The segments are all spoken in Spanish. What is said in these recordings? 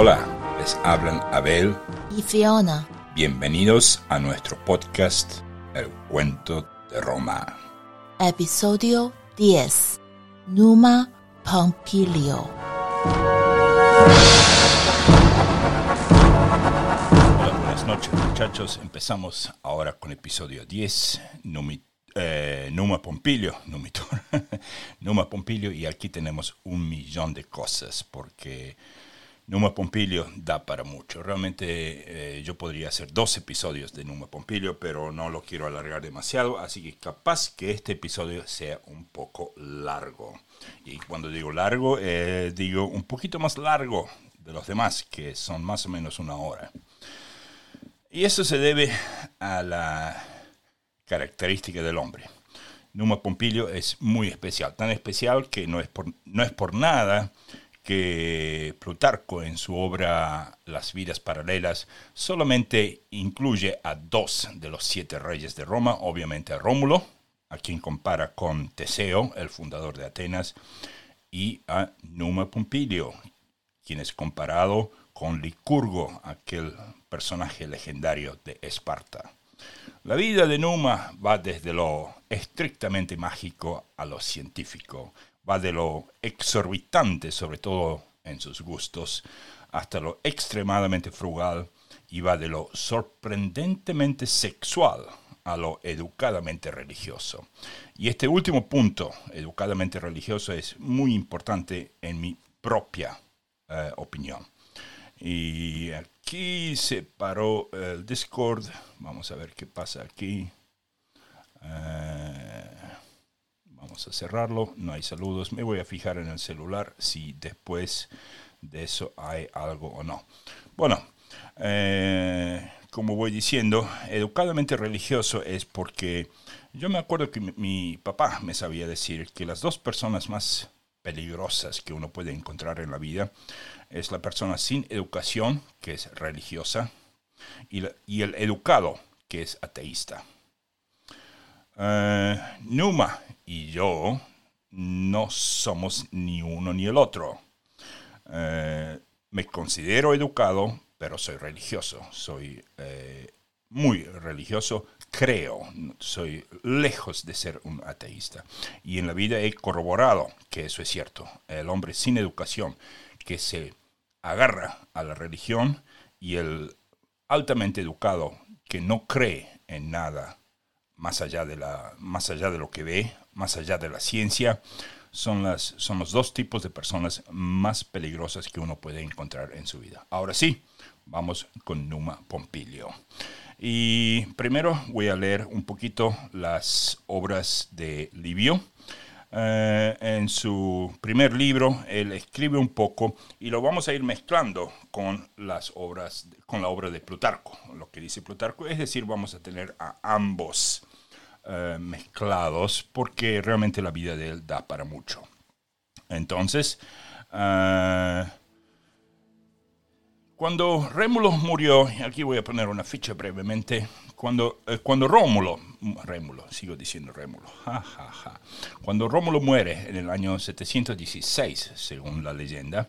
Hola, les hablan Abel y Fiona. Bienvenidos a nuestro podcast El cuento de Roma. Episodio 10. Numa Pompilio. Hola, buenas noches muchachos. Empezamos ahora con episodio 10, Numi- eh, Numa Pompilio, Numitor. Numa Pompilio y aquí tenemos un millón de cosas porque Numa Pompilio da para mucho. Realmente eh, yo podría hacer dos episodios de Numa Pompilio, pero no lo quiero alargar demasiado, así que capaz que este episodio sea un poco largo. Y cuando digo largo, eh, digo un poquito más largo de los demás, que son más o menos una hora. Y eso se debe a la característica del hombre. Numa Pompilio es muy especial, tan especial que no es por, no es por nada que Plutarco en su obra Las vidas paralelas solamente incluye a dos de los siete reyes de Roma, obviamente a Rómulo, a quien compara con Teseo, el fundador de Atenas, y a Numa Pompilio, quien es comparado con Licurgo, aquel personaje legendario de Esparta. La vida de Numa va desde lo estrictamente mágico a lo científico, va de lo exorbitante, sobre todo en sus gustos, hasta lo extremadamente frugal y va de lo sorprendentemente sexual a lo educadamente religioso. Y este último punto, educadamente religioso, es muy importante en mi propia eh, opinión. Y aquí se paró el Discord. Vamos a ver qué pasa aquí. Eh, vamos a cerrarlo. No hay saludos. Me voy a fijar en el celular si después de eso hay algo o no. Bueno, eh, como voy diciendo, educadamente religioso es porque yo me acuerdo que mi, papá me sabía decir que las dos personas más peligrosas que uno puede encontrar en la vida es la persona sin educación, que es religiosa, y el educado, que es ateísta. Eh, Numa y yo no somos ni uno ni el otro. Eh, me considero educado, pero soy religioso. Soy eh, muy religioso, creo. Soy lejos de ser un ateísta. Y en la vida he corroborado que eso es cierto. El hombre sin educación que se agarra a la religión y el altamente educado que no cree en nada más allá de, la, más allá de lo que ve, más allá de la ciencia, son, las, son los dos tipos de personas más peligrosas que uno puede encontrar en su vida. Ahora sí, vamos con Numa Pompilio. Y primero voy a leer un poquito las obras de Livio. Eh, en su primer libro, él escribe un poco y lo vamos a ir mezclando con las obras, con la obra de Plutarco, lo que dice Plutarco, es decir, vamos a tener a ambos eh, mezclados porque realmente la vida de él da para mucho. Entonces, eh, cuando Rémulo murió, aquí voy a poner una ficha brevemente, cuando, eh, cuando Rómulo, Rémulo, sigo diciendo Rémulo, ja, ja, ja. cuando Rómulo muere en el año 716, según la leyenda,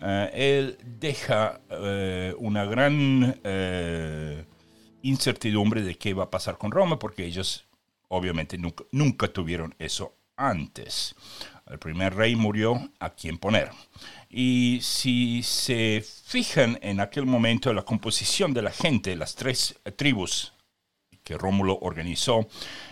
eh, él deja una gran incertidumbre de qué va a pasar con Roma, porque ellos obviamente nunca, tuvieron eso antes. El primer rey murió, ¿a quién poner? Y si se fijan en aquel momento la composición de la gente, las tres tribus que Rómulo organizó,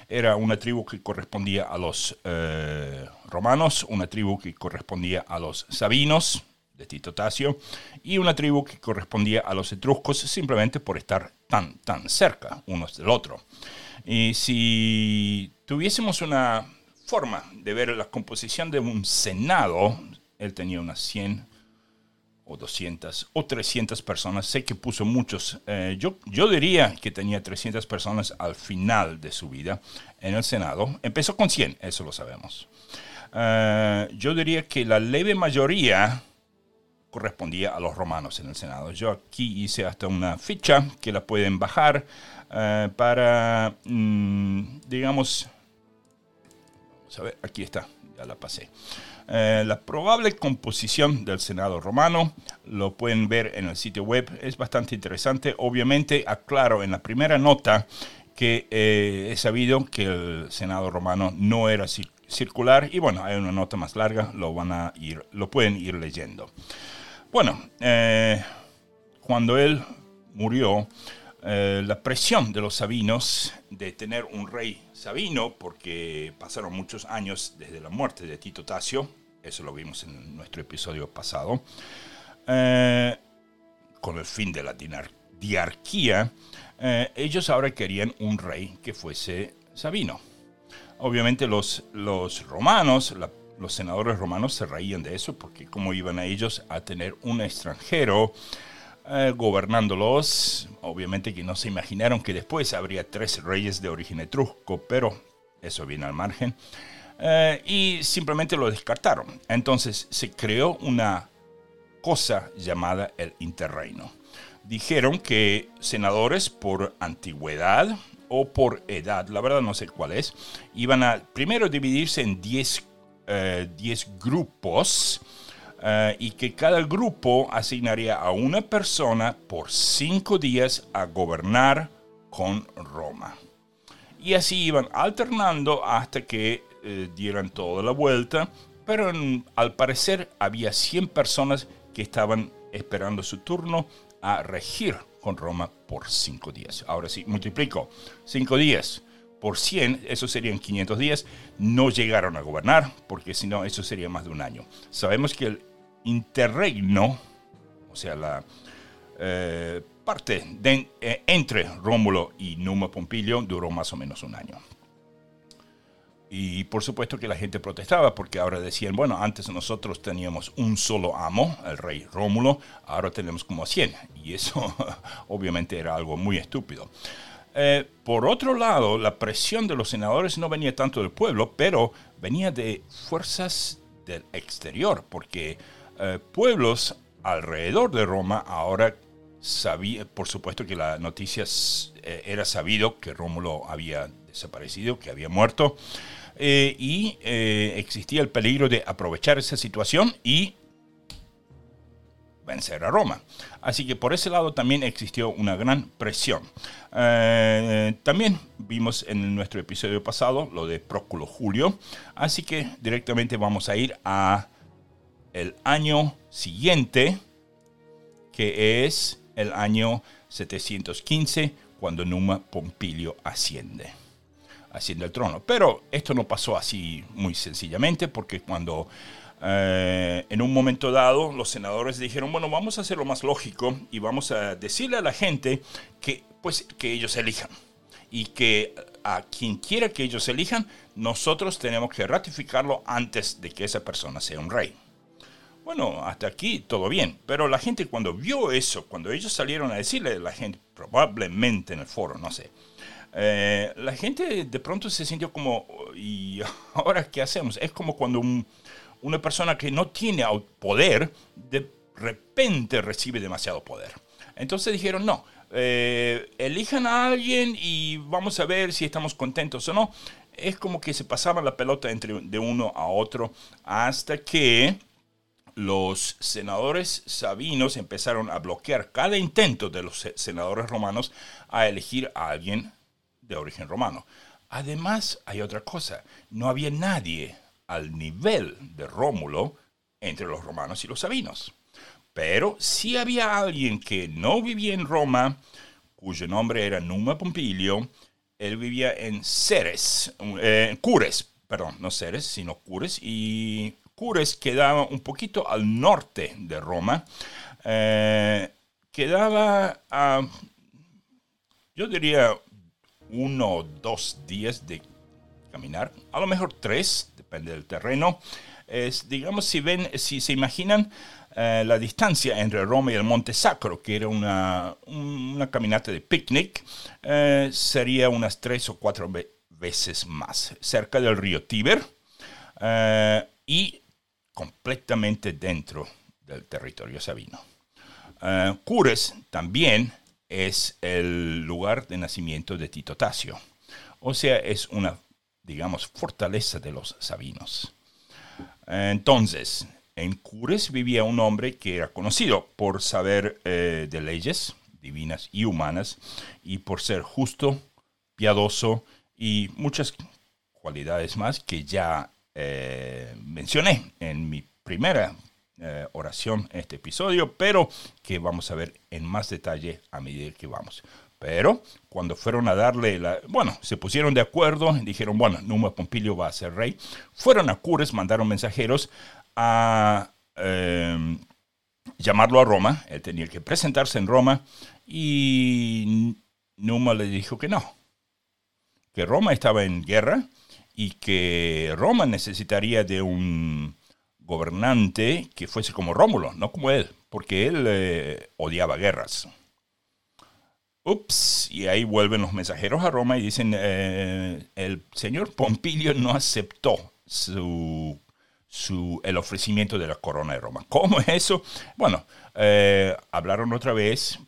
era una tribu que correspondía a los eh, romanos, una tribu que correspondía a los sabinos, de Tito Tasio, y una tribu que correspondía a los etruscos simplemente por estar tan, tan cerca unos del otro. Y si tuviésemos una forma de ver la composición de un senado, él tenía unas 100 o 200 o 300 personas, sé que puso muchos, eh, yo, yo diría que tenía 300 personas al final de su vida en el Senado, empezó con 100, eso lo sabemos. Eh, yo diría que la leve mayoría correspondía a los romanos en el Senado. Yo aquí hice hasta una ficha que la pueden bajar eh, para, mm, digamos, ver, aquí está, ya la pasé. Eh, la probable composición del Senado romano lo pueden ver en el sitio web, es bastante interesante. Obviamente, aclaro en la primera nota que eh, he sabido que el Senado romano no era circular y bueno, hay una nota más larga, lo, van a ir, lo pueden ir leyendo. Bueno, eh, cuando él murió, eh, la presión de los sabinos de tener un rey sabino, porque pasaron muchos años desde la muerte de Tito Tasio, eso lo vimos en nuestro episodio pasado, eh, con el fin de la diarquía, eh, ellos ahora querían un rey que fuese sabino. Obviamente los, los romanos, los senadores romanos se reían de eso, porque cómo iban a ellos a tener un extranjero, eh, gobernándolos. Obviamente que no se imaginaron que después habría tres reyes de origen etrusco, pero eso viene al margen. Eh, y simplemente lo descartaron. Entonces se creó una cosa llamada el interreino. Dijeron que senadores por antigüedad o por edad, la verdad no sé cuál es, iban a primero dividirse en 10 eh, grupos eh, y que cada grupo asignaría a una persona por cinco días a gobernar con Roma. Y así iban alternando hasta que eh, dieran toda la vuelta, pero al parecer había 100 personas que estaban esperando su turno a regir con Roma por cinco días. Ahora sí, multiplico. Cinco días por 100, eso serían 500 días. No llegaron a gobernar, porque si no, eso sería más de un año. Sabemos que el interregno, o sea, la eh, parte eh, entre Rómulo y Numa Pompilio duró más o menos un año. Y por supuesto que la gente protestaba porque ahora decían, bueno, antes nosotros teníamos un solo amo, el rey Rómulo, ahora tenemos como 100. Y eso obviamente era algo muy estúpido. Eh, por otro lado, la presión de los senadores no venía tanto del pueblo, pero venía de fuerzas del exterior, porque eh, pueblos alrededor de Roma ahora sabía, por supuesto que la noticia eh, era sabido que Rómulo había desaparecido, que había muerto, eh, y existía el peligro de aprovechar esa situación y vencer a Roma. Así que por ese lado también existió una gran presión. también vimos en nuestro episodio pasado lo de Próculo Julio, así que directamente vamos a ir a el año siguiente, que es el año 715, cuando Numa Pompilio asciende, asciende al trono. Pero esto no pasó así muy sencillamente, porque cuando eh, en un momento dado los senadores dijeron, bueno, vamos a hacer lo más lógico y vamos a decirle a la gente que, pues, que ellos elijan y que a quien quiera que ellos elijan, nosotros tenemos que ratificarlo antes de que esa persona sea un rey. Bueno, hasta aquí todo bien, pero la gente cuando vio eso, cuando ellos salieron a decirle a la gente, probablemente en el foro, no sé, eh, la gente de pronto se sintió como, ¿y ahora qué hacemos? Es como cuando una persona que no tiene poder, de repente recibe demasiado poder. Entonces dijeron, no, eh, elijan a alguien y vamos a ver si estamos contentos o no. Es como que se pasaba la pelota entre de uno a otro hasta que los senadores sabinos empezaron a bloquear cada intento de los senadores romanos a elegir a alguien de origen romano. Además, hay otra cosa, no había nadie al nivel de Rómulo entre los romanos y los sabinos. Pero sí había alguien que no vivía en Roma, cuyo nombre era Numa Pompilio. Él vivía en Ceres, eh, Cures, perdón, no Ceres, sino Cures, y Cures quedaba un poquito al norte de Roma. Eh, quedaba yo diría, uno o dos días de caminar, a lo mejor tres, depende del terreno. Digamos, si ven, si se imaginan eh, la distancia entre Roma y el Monte Sacro, que era una, una caminata de picnic, eh, sería unas tres o cuatro veces más, cerca del río Tíber. y completamente dentro del territorio sabino. Uh, Cures también es el lugar de nacimiento de Tito Tasio. O sea, es una digamos, fortaleza de los sabinos. Entonces, en Cures vivía un hombre que era conocido por saber eh, de leyes divinas y humanas y por ser justo, piadoso y muchas cualidades más que ya eh, mencioné en mi primera eh, oración este episodio, pero que vamos a ver en más detalle a medida que vamos. Pero cuando fueron a darle la... Bueno, se pusieron de acuerdo, dijeron, bueno, Numa Pompilio va a ser rey. Fueron a Cures, mandaron mensajeros a em, llamarlo a Roma. Él tenía que presentarse en Roma y Numa le dijo que no, que Roma estaba en guerra y que Roma necesitaría de un gobernante que fuese como Rómulo, no como él, porque él eh, odiaba guerras. Ups, y ahí vuelven los mensajeros a Roma y dicen, eh, el señor Pompilio no aceptó su, su, el ofrecimiento de la corona de Roma. ¿Cómo es eso? Bueno, eh, hablaron otra vez,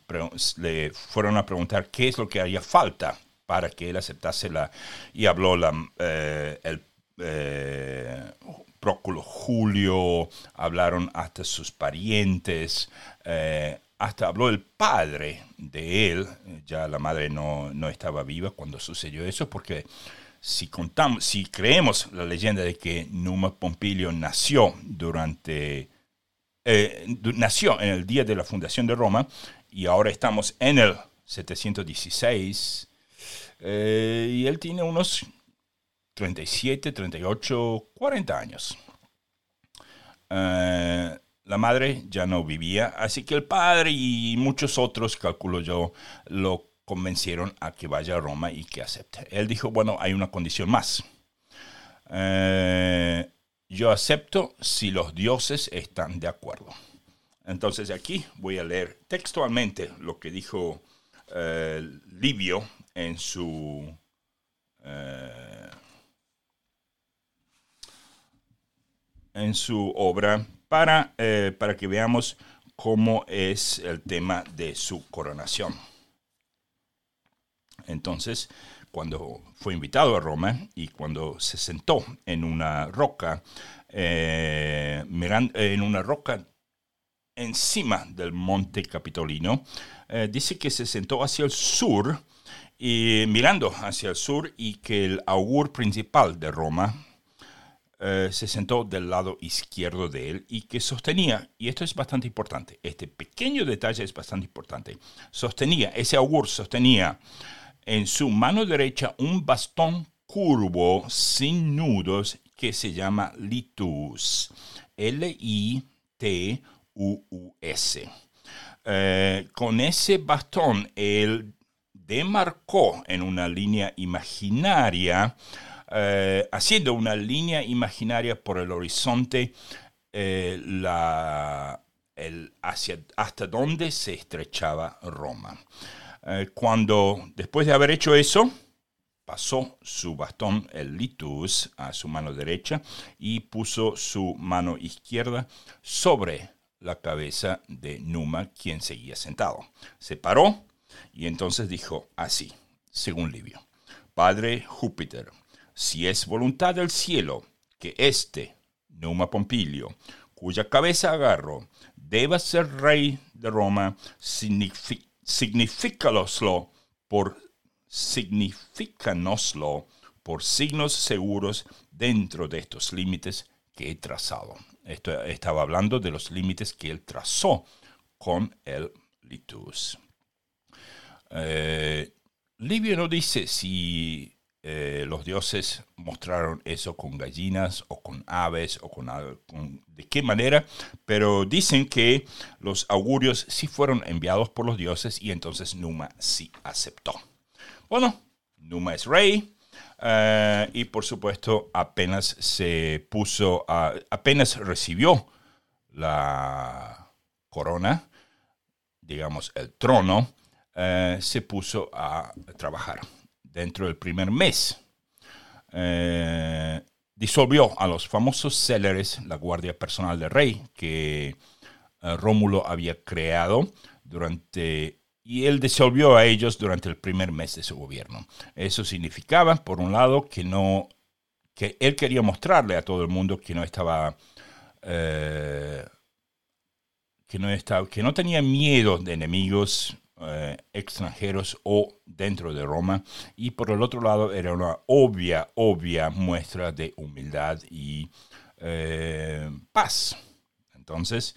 le fueron a preguntar qué es lo que haría falta para que él aceptase la... Y habló la, eh, el Próculo Julio, hablaron hasta sus parientes, hasta habló el padre de él, ya la madre no, estaba viva cuando sucedió eso, porque si contamos, si creemos la leyenda de que Numa Pompilio nació durante, eh, nació en el día de la fundación de Roma, y ahora estamos en el 716, eh, y él tiene unos 37, 38, 40 años. Eh, la madre ya no vivía, así que el padre y muchos otros, calculo yo, lo convencieron a que vaya a Roma y que acepte. Él dijo, bueno, hay una condición más. Eh, yo acepto si los dioses están de acuerdo. Entonces aquí voy a leer textualmente lo que dijo Livio en su... Eh, en su obra para, eh, para que veamos cómo es el tema de su coronación. Entonces, cuando fue invitado a Roma y cuando se sentó en una roca, eh, en una roca encima del monte Capitolino, dice que se sentó hacia el sur y mirando hacia el sur y que el augur principal de Roma, eh, se sentó del lado izquierdo de él y que sostenía, y esto es bastante importante, este pequeño detalle es bastante importante, sostenía, ese augur sostenía en su mano derecha un bastón curvo sin nudos que se llama litus, L-I-T-U-U-S. Eh, con ese bastón él demarcó en una línea imaginaria eh, haciendo una línea imaginaria por el horizonte eh, la, hacia, hasta donde se estrechaba Roma. Eh, cuando, después de haber hecho eso, pasó su bastón, el litus, a su mano derecha y puso su mano izquierda sobre la cabeza de Numa, quien seguía sentado. Se paró y entonces dijo así, según Livio, Padre Júpiter, si es voluntad del cielo que este, Numa Pompilio, cuya cabeza agarro, deba ser rey de Roma, signifícanoslo por, significanoslo por signos seguros dentro de estos límites que he trazado. Esto estaba hablando de los límites que él trazó con el litus. Eh, Livio no dice si eh, los dioses mostraron eso con gallinas o con aves o con, de qué manera, pero dicen que los augurios sí fueron enviados por los dioses y entonces Numa sí aceptó. Bueno, Numa es rey eh, y por supuesto apenas se puso, apenas recibió la corona, digamos el trono, eh, se puso a trabajar dentro del primer mes. Eh, disolvió a los famosos céleres, la guardia personal del rey, que eh, Rómulo había creado durante y él disolvió a ellos durante el primer mes de su gobierno. Eso significaba, por un lado, que no que él quería mostrarle a todo el mundo que no estaba, que no estaba, que no tenía miedo de enemigos eh, extranjeros o dentro de Roma. Y por el otro lado era una obvia, obvia muestra de humildad y eh, paz. Entonces,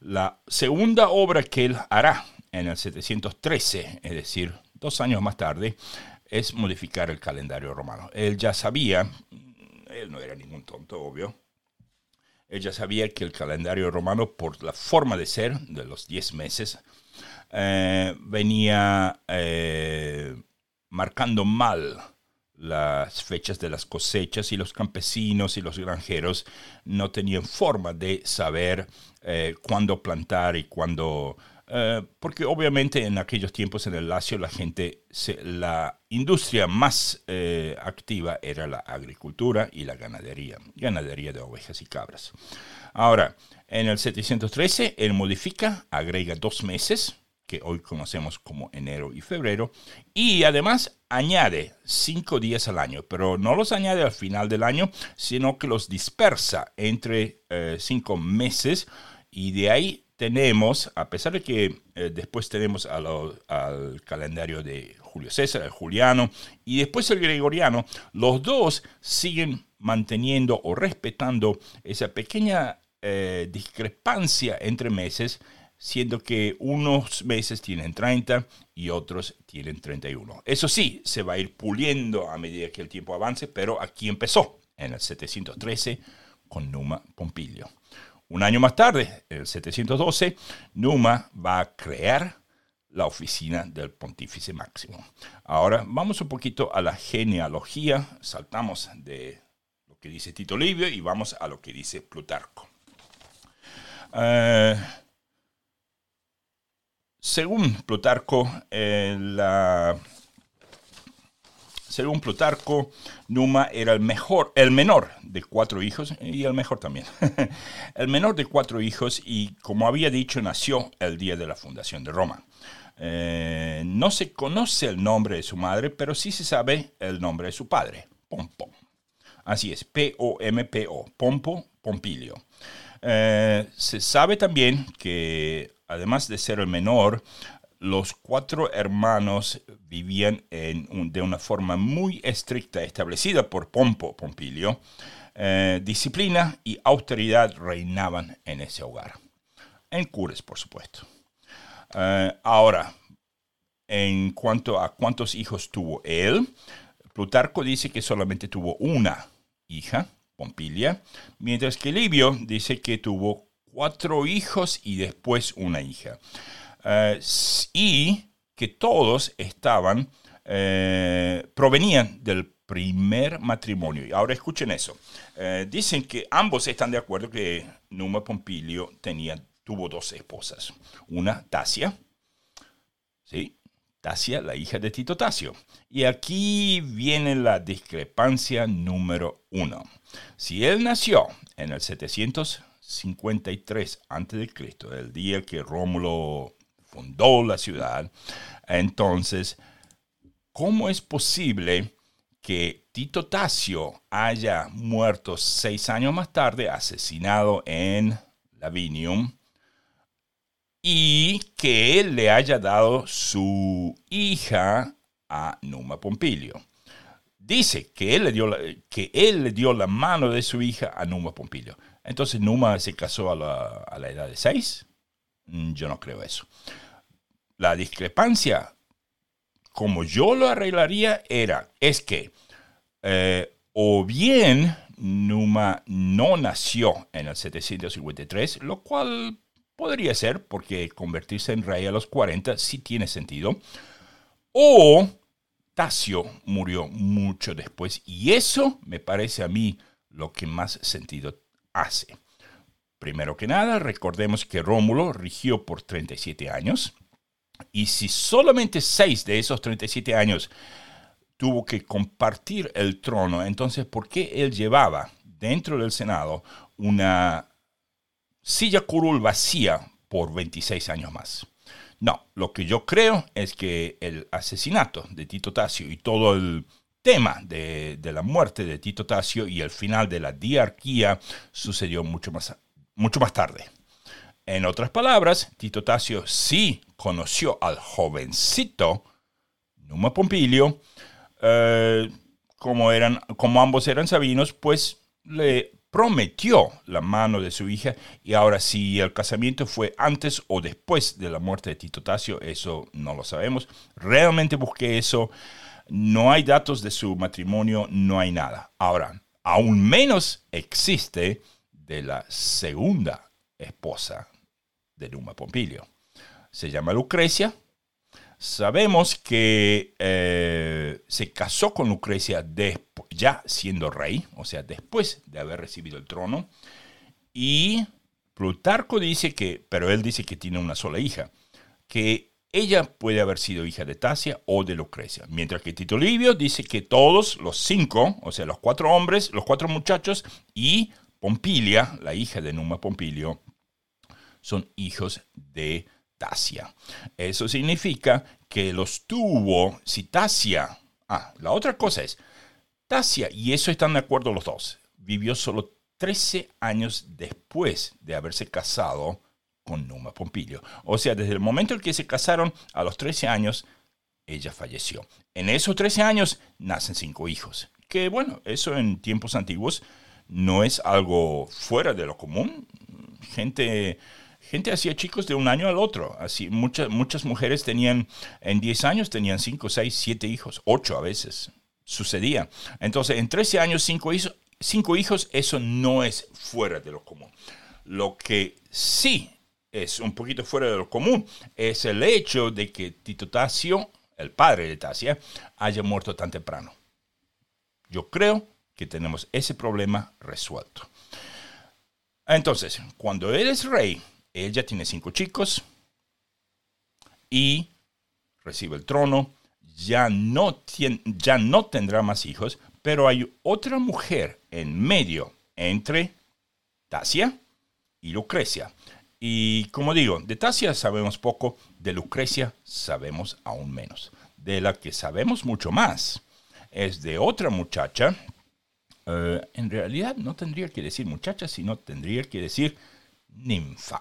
la segunda obra que él hará en el 713, es decir, dos años más tarde, es modificar el calendario romano. Él ya sabía, él no era ningún tonto, obvio, él ya sabía que el calendario romano, por la forma de ser de los 10 meses, eh, venía eh, marcando mal las fechas de las cosechas y los campesinos y los granjeros no tenían forma de saber eh, cuándo plantar y cuándo... Porque obviamente en aquellos tiempos en el Lacio la gente, la industria más activa era la agricultura y la ganadería, ganadería de ovejas y cabras. Ahora, en el 713 él modifica, agrega dos meses, que hoy conocemos como enero y febrero, y además añade cinco días al año, pero no los añade al final del año, sino que los dispersa entre cinco meses y de ahí tenemos, a pesar de que eh, después tenemos al calendario de Julio César, el juliano, y después el gregoriano, los dos siguen manteniendo o respetando esa pequeña eh, discrepancia entre meses, siendo que unos meses tienen 30 y otros tienen 31. Eso sí, se va a ir puliendo a medida que el tiempo avance, pero aquí empezó, en el 713, con Numa Pompilio. Un año más tarde, en el 712, Numa va a crear la oficina del pontífice máximo. Ahora vamos un poquito a la genealogía, saltamos de lo que dice Tito Livio y vamos a lo que dice Plutarco. Eh, según Plutarco, eh, según Plutarco, Numa era el mejor, el menor de cuatro hijos, y el mejor también. el menor de cuatro hijos y, como había dicho, nació el día de la fundación de Roma. Eh, no se conoce el nombre de su madre, pero sí se sabe el nombre de su padre, Pompo. Así es, P-O-M-P-O, Pompo Pompilio. Eh, se sabe también que, además de ser el menor, los cuatro hermanos vivían de una forma muy estricta establecida por Pompo Pompilio. Eh, disciplina y austeridad reinaban en ese hogar. En Cures, por supuesto. Eh, ahora, en cuanto a cuántos hijos tuvo él, Plutarco dice que solamente tuvo una hija, Pompilia, mientras que Livio dice que tuvo cuatro hijos y después una hija. Eh, y que todos estaban, eh, provenían del primer matrimonio. Y ahora escuchen eso. Eh, dicen que ambos están de acuerdo que Numa Pompilio tenía, tuvo dos esposas. Una, Tasia, ¿sí? Tasia, la hija de Tito Tasio. Y aquí viene la discrepancia número uno. Si él nació en el 753 a.C., el día que Rómulo fundó la ciudad. Entonces, ¿cómo es posible que Tito Tasio haya muerto seis años más tarde, asesinado en Lavinium, y que él le haya dado su hija a Numa Pompilio? Dice que él, le dio la, que él le dio la mano de su hija a Numa Pompilio. Entonces Numa se casó a la, a la edad de seis. Mm, yo no creo eso. La discrepancia, como yo lo arreglaría, era, es que eh, o bien Numa no nació en el 753, lo cual podría ser, porque convertirse en rey a los 40 sí tiene sentido, o Murió mucho después, y eso me parece a mí lo que más sentido hace. Primero que nada, recordemos que Rómulo rigió por 37 años, y si solamente 6 de esos 37 años tuvo que compartir el trono, entonces ¿por qué él llevaba dentro del Senado una silla curul vacía por 26 años más? No, lo que yo creo es que el asesinato de Tito Tasio y todo el tema de, la muerte de Tito Tasio y el final de la diarquía sucedió mucho más, mucho más tarde. En otras palabras, Tito Tasio sí conoció al jovencito Numa Pompilio, eh, como, eran, como ambos eran sabinos, pues le prometió la mano de su hija y ahora si el casamiento fue antes o después de la muerte de Tito Tasio, eso no lo sabemos. Realmente busqué eso, no hay datos de su matrimonio, no hay nada. Ahora, aún menos existe de la segunda esposa de Numa Pompilio. Se llama Lucrecia. Sabemos que eh, se casó con Lucrecia ya siendo rey, o sea, después de haber recibido el trono. Y Plutarco dice que, pero él dice que tiene una sola hija, que ella puede haber sido hija de Tasia o de Lucrecia. Mientras que Tito Livio dice que todos los cinco, o sea, los cuatro hombres, los cuatro muchachos y Pompilia, la hija de Numa Pompilio, son hijos de Eso significa que los tuvo, Tasia, ah, la otra cosa es, Tasia, y eso están de acuerdo los dos, vivió solo 13 años después de haberse casado con Numa Pompilio. O sea, desde el momento en que se casaron, a los 13 años, ella falleció. En esos 13 años nacen cinco hijos. Que bueno, eso en tiempos antiguos no es algo fuera de lo común. Gente gente hacía chicos de un año al otro. Así, muchas, muchas mujeres tenían, en 10 años tenían 5, 6, 7 hijos, 8 a veces. Sucedía. Entonces, en 13 años, 5 hijos, cinco hijos, eso no es fuera de lo común. Lo que sí es un poquito fuera de lo común es el hecho de que Tito Tasio, el padre de Tasia, haya muerto tan temprano. Yo creo que tenemos ese problema resuelto. Entonces, cuando eres rey, ella tiene cinco chicos y recibe el trono. Ya no, ya no tendrá más hijos, pero hay otra mujer en medio entre Tasia y Lucrecia. Y como digo, de Tasia sabemos poco, de Lucrecia sabemos aún menos. De la que sabemos mucho más es de otra muchacha. Eh, en realidad no tendría que decir muchacha, sino tendría que decir ninfa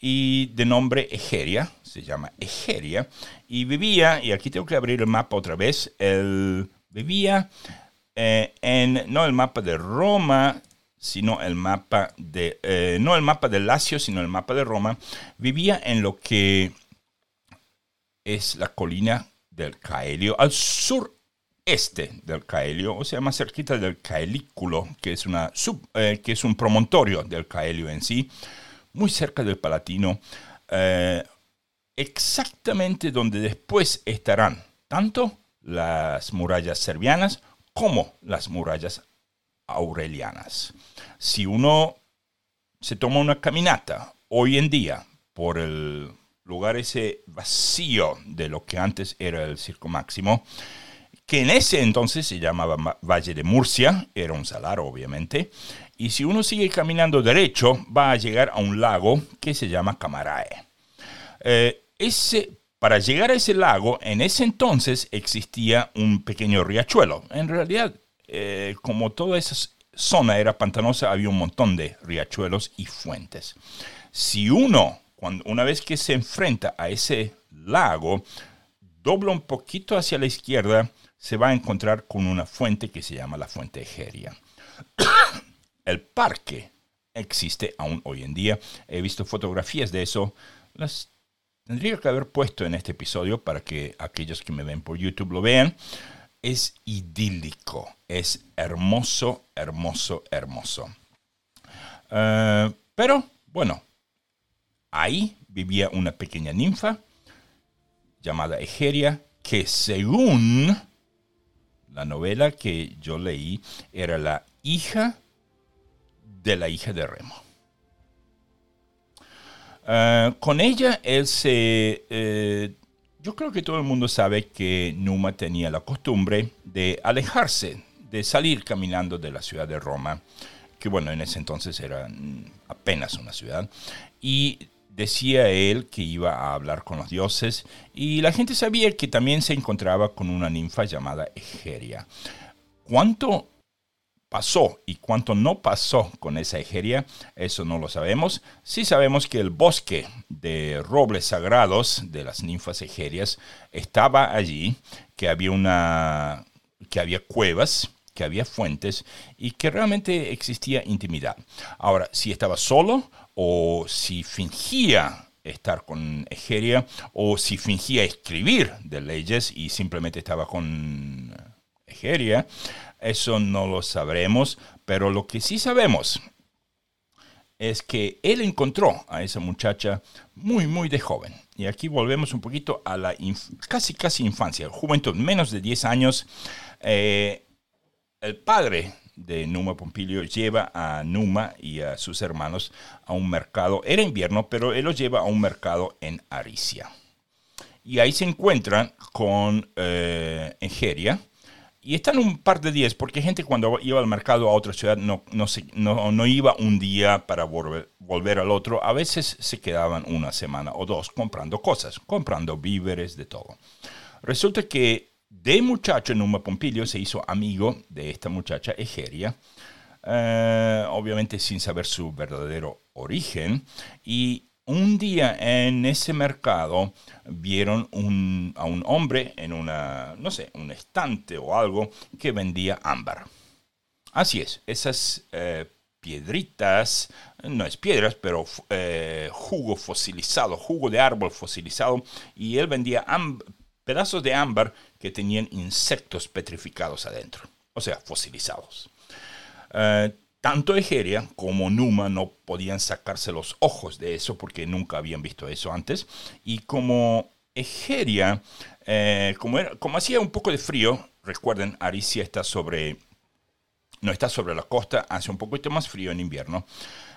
y de nombre Egeria, se llama Egeria, y vivía, y aquí tengo que abrir el mapa otra vez, él vivía eh, en, no el mapa de Roma, sino el mapa de, eh, no el mapa de Lacio, sino el mapa de Roma, vivía en lo que es la colina del Caelio, al sureste del Caelio, o sea, más cerquita del Caelículo, que es, una eh, que es un promontorio del Caelio en sí, muy cerca del Palatino, eh, exactamente donde después estarán tanto las murallas serbianas como las murallas aurelianas. Si uno se toma una caminata hoy en día por el lugar ese vacío de lo que antes era el Circo Máximo, que en ese entonces se llamaba Valle de Murcia, era un salar obviamente, y si uno sigue caminando derecho va a llegar a un lago que se llama Camarae. Eh, ese, para llegar a ese lago, en ese entonces existía un pequeño riachuelo. En realidad, eh, como toda esa zona era pantanosa, había un montón de riachuelos y fuentes. Si uno, cuando, una vez que se enfrenta a ese lago, dobla un poquito hacia la izquierda, se va a encontrar con una fuente que se llama la fuente Egeria. El parque existe aún hoy en día. He visto fotografías de eso. Las tendría que haber puesto en este episodio para que aquellos que me ven por YouTube lo vean. Es idílico, es hermoso, hermoso, hermoso. Eh, pero bueno, ahí vivía una pequeña ninfa llamada Egeria que según la novela que yo leí era la hija de la hija de Remo. Ah, con ella, él se... Eh, yo creo que todo el mundo sabe que Numa tenía la costumbre de alejarse, de salir caminando de la ciudad de Roma, que bueno, en ese entonces era apenas una ciudad, y decía él que iba a hablar con los dioses y la gente sabía que también se encontraba con una ninfa llamada Egeria. ¿Cuánto pasó y cuánto no pasó con esa Egeria, eso no lo sabemos. Sí sabemos que el bosque de robles sagrados de las ninfas egerias estaba allí, que había una que había cuevas, que había fuentes y que realmente existía intimidad. Ahora, si estaba solo o si fingía estar con Egeria o si fingía escribir de leyes y simplemente estaba con Egeria, eso no lo sabremos, pero lo que sí sabemos es que él encontró a esa muchacha muy, muy de joven. Y aquí volvemos un poquito a la casi, casi infancia, juventud, menos de 10 años. Eh, el padre de Numa Pompilio lleva a Numa y a sus hermanos a un mercado. Era invierno, pero él los lleva a un mercado en Aricia. Y ahí se encuentran con eh, Egeria, y están un par de días, porque gente cuando iba al mercado a otra ciudad no, no, no, no iba un día para volver, volver, al otro, a veces se quedaban una semana o dos comprando cosas, comprando víveres, de todo. Resulta que de muchacho Numa Pompilio se hizo amigo de esta muchacha Egeria, eh, obviamente sin saber su verdadero origen, y un día en ese mercado vieron a un hombre en una, no sé, un estante o algo que vendía ámbar. Así es, esas eh, piedritas, no es piedras, pero eh, jugo fosilizado, jugo de árbol fosilizado, y él vendía pedazos de ámbar que tenían insectos petrificados adentro, o sea, fosilizados. Eh, tanto Egeria como Numa no podían sacarse los ojos de eso porque nunca habían visto eso antes. Y como Egeria, eh, como, como hacía un poco de frío, recuerden, Aricia está sobre, no está sobre la costa, hace un poquito más frío en invierno,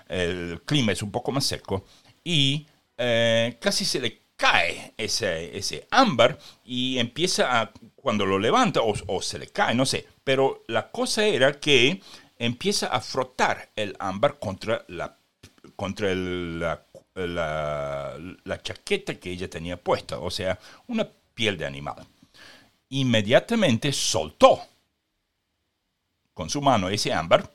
el clima es un poco más seco y eh, casi se le cae ese, ese ámbar y empieza a, cuando lo levanta o, o se le cae, no sé, pero la cosa era que empieza a frotar el ámbar contra la, contra la, la, chaqueta que ella tenía puesta, o sea, una piel de animal. Inmediatamente soltó con su mano ese ámbar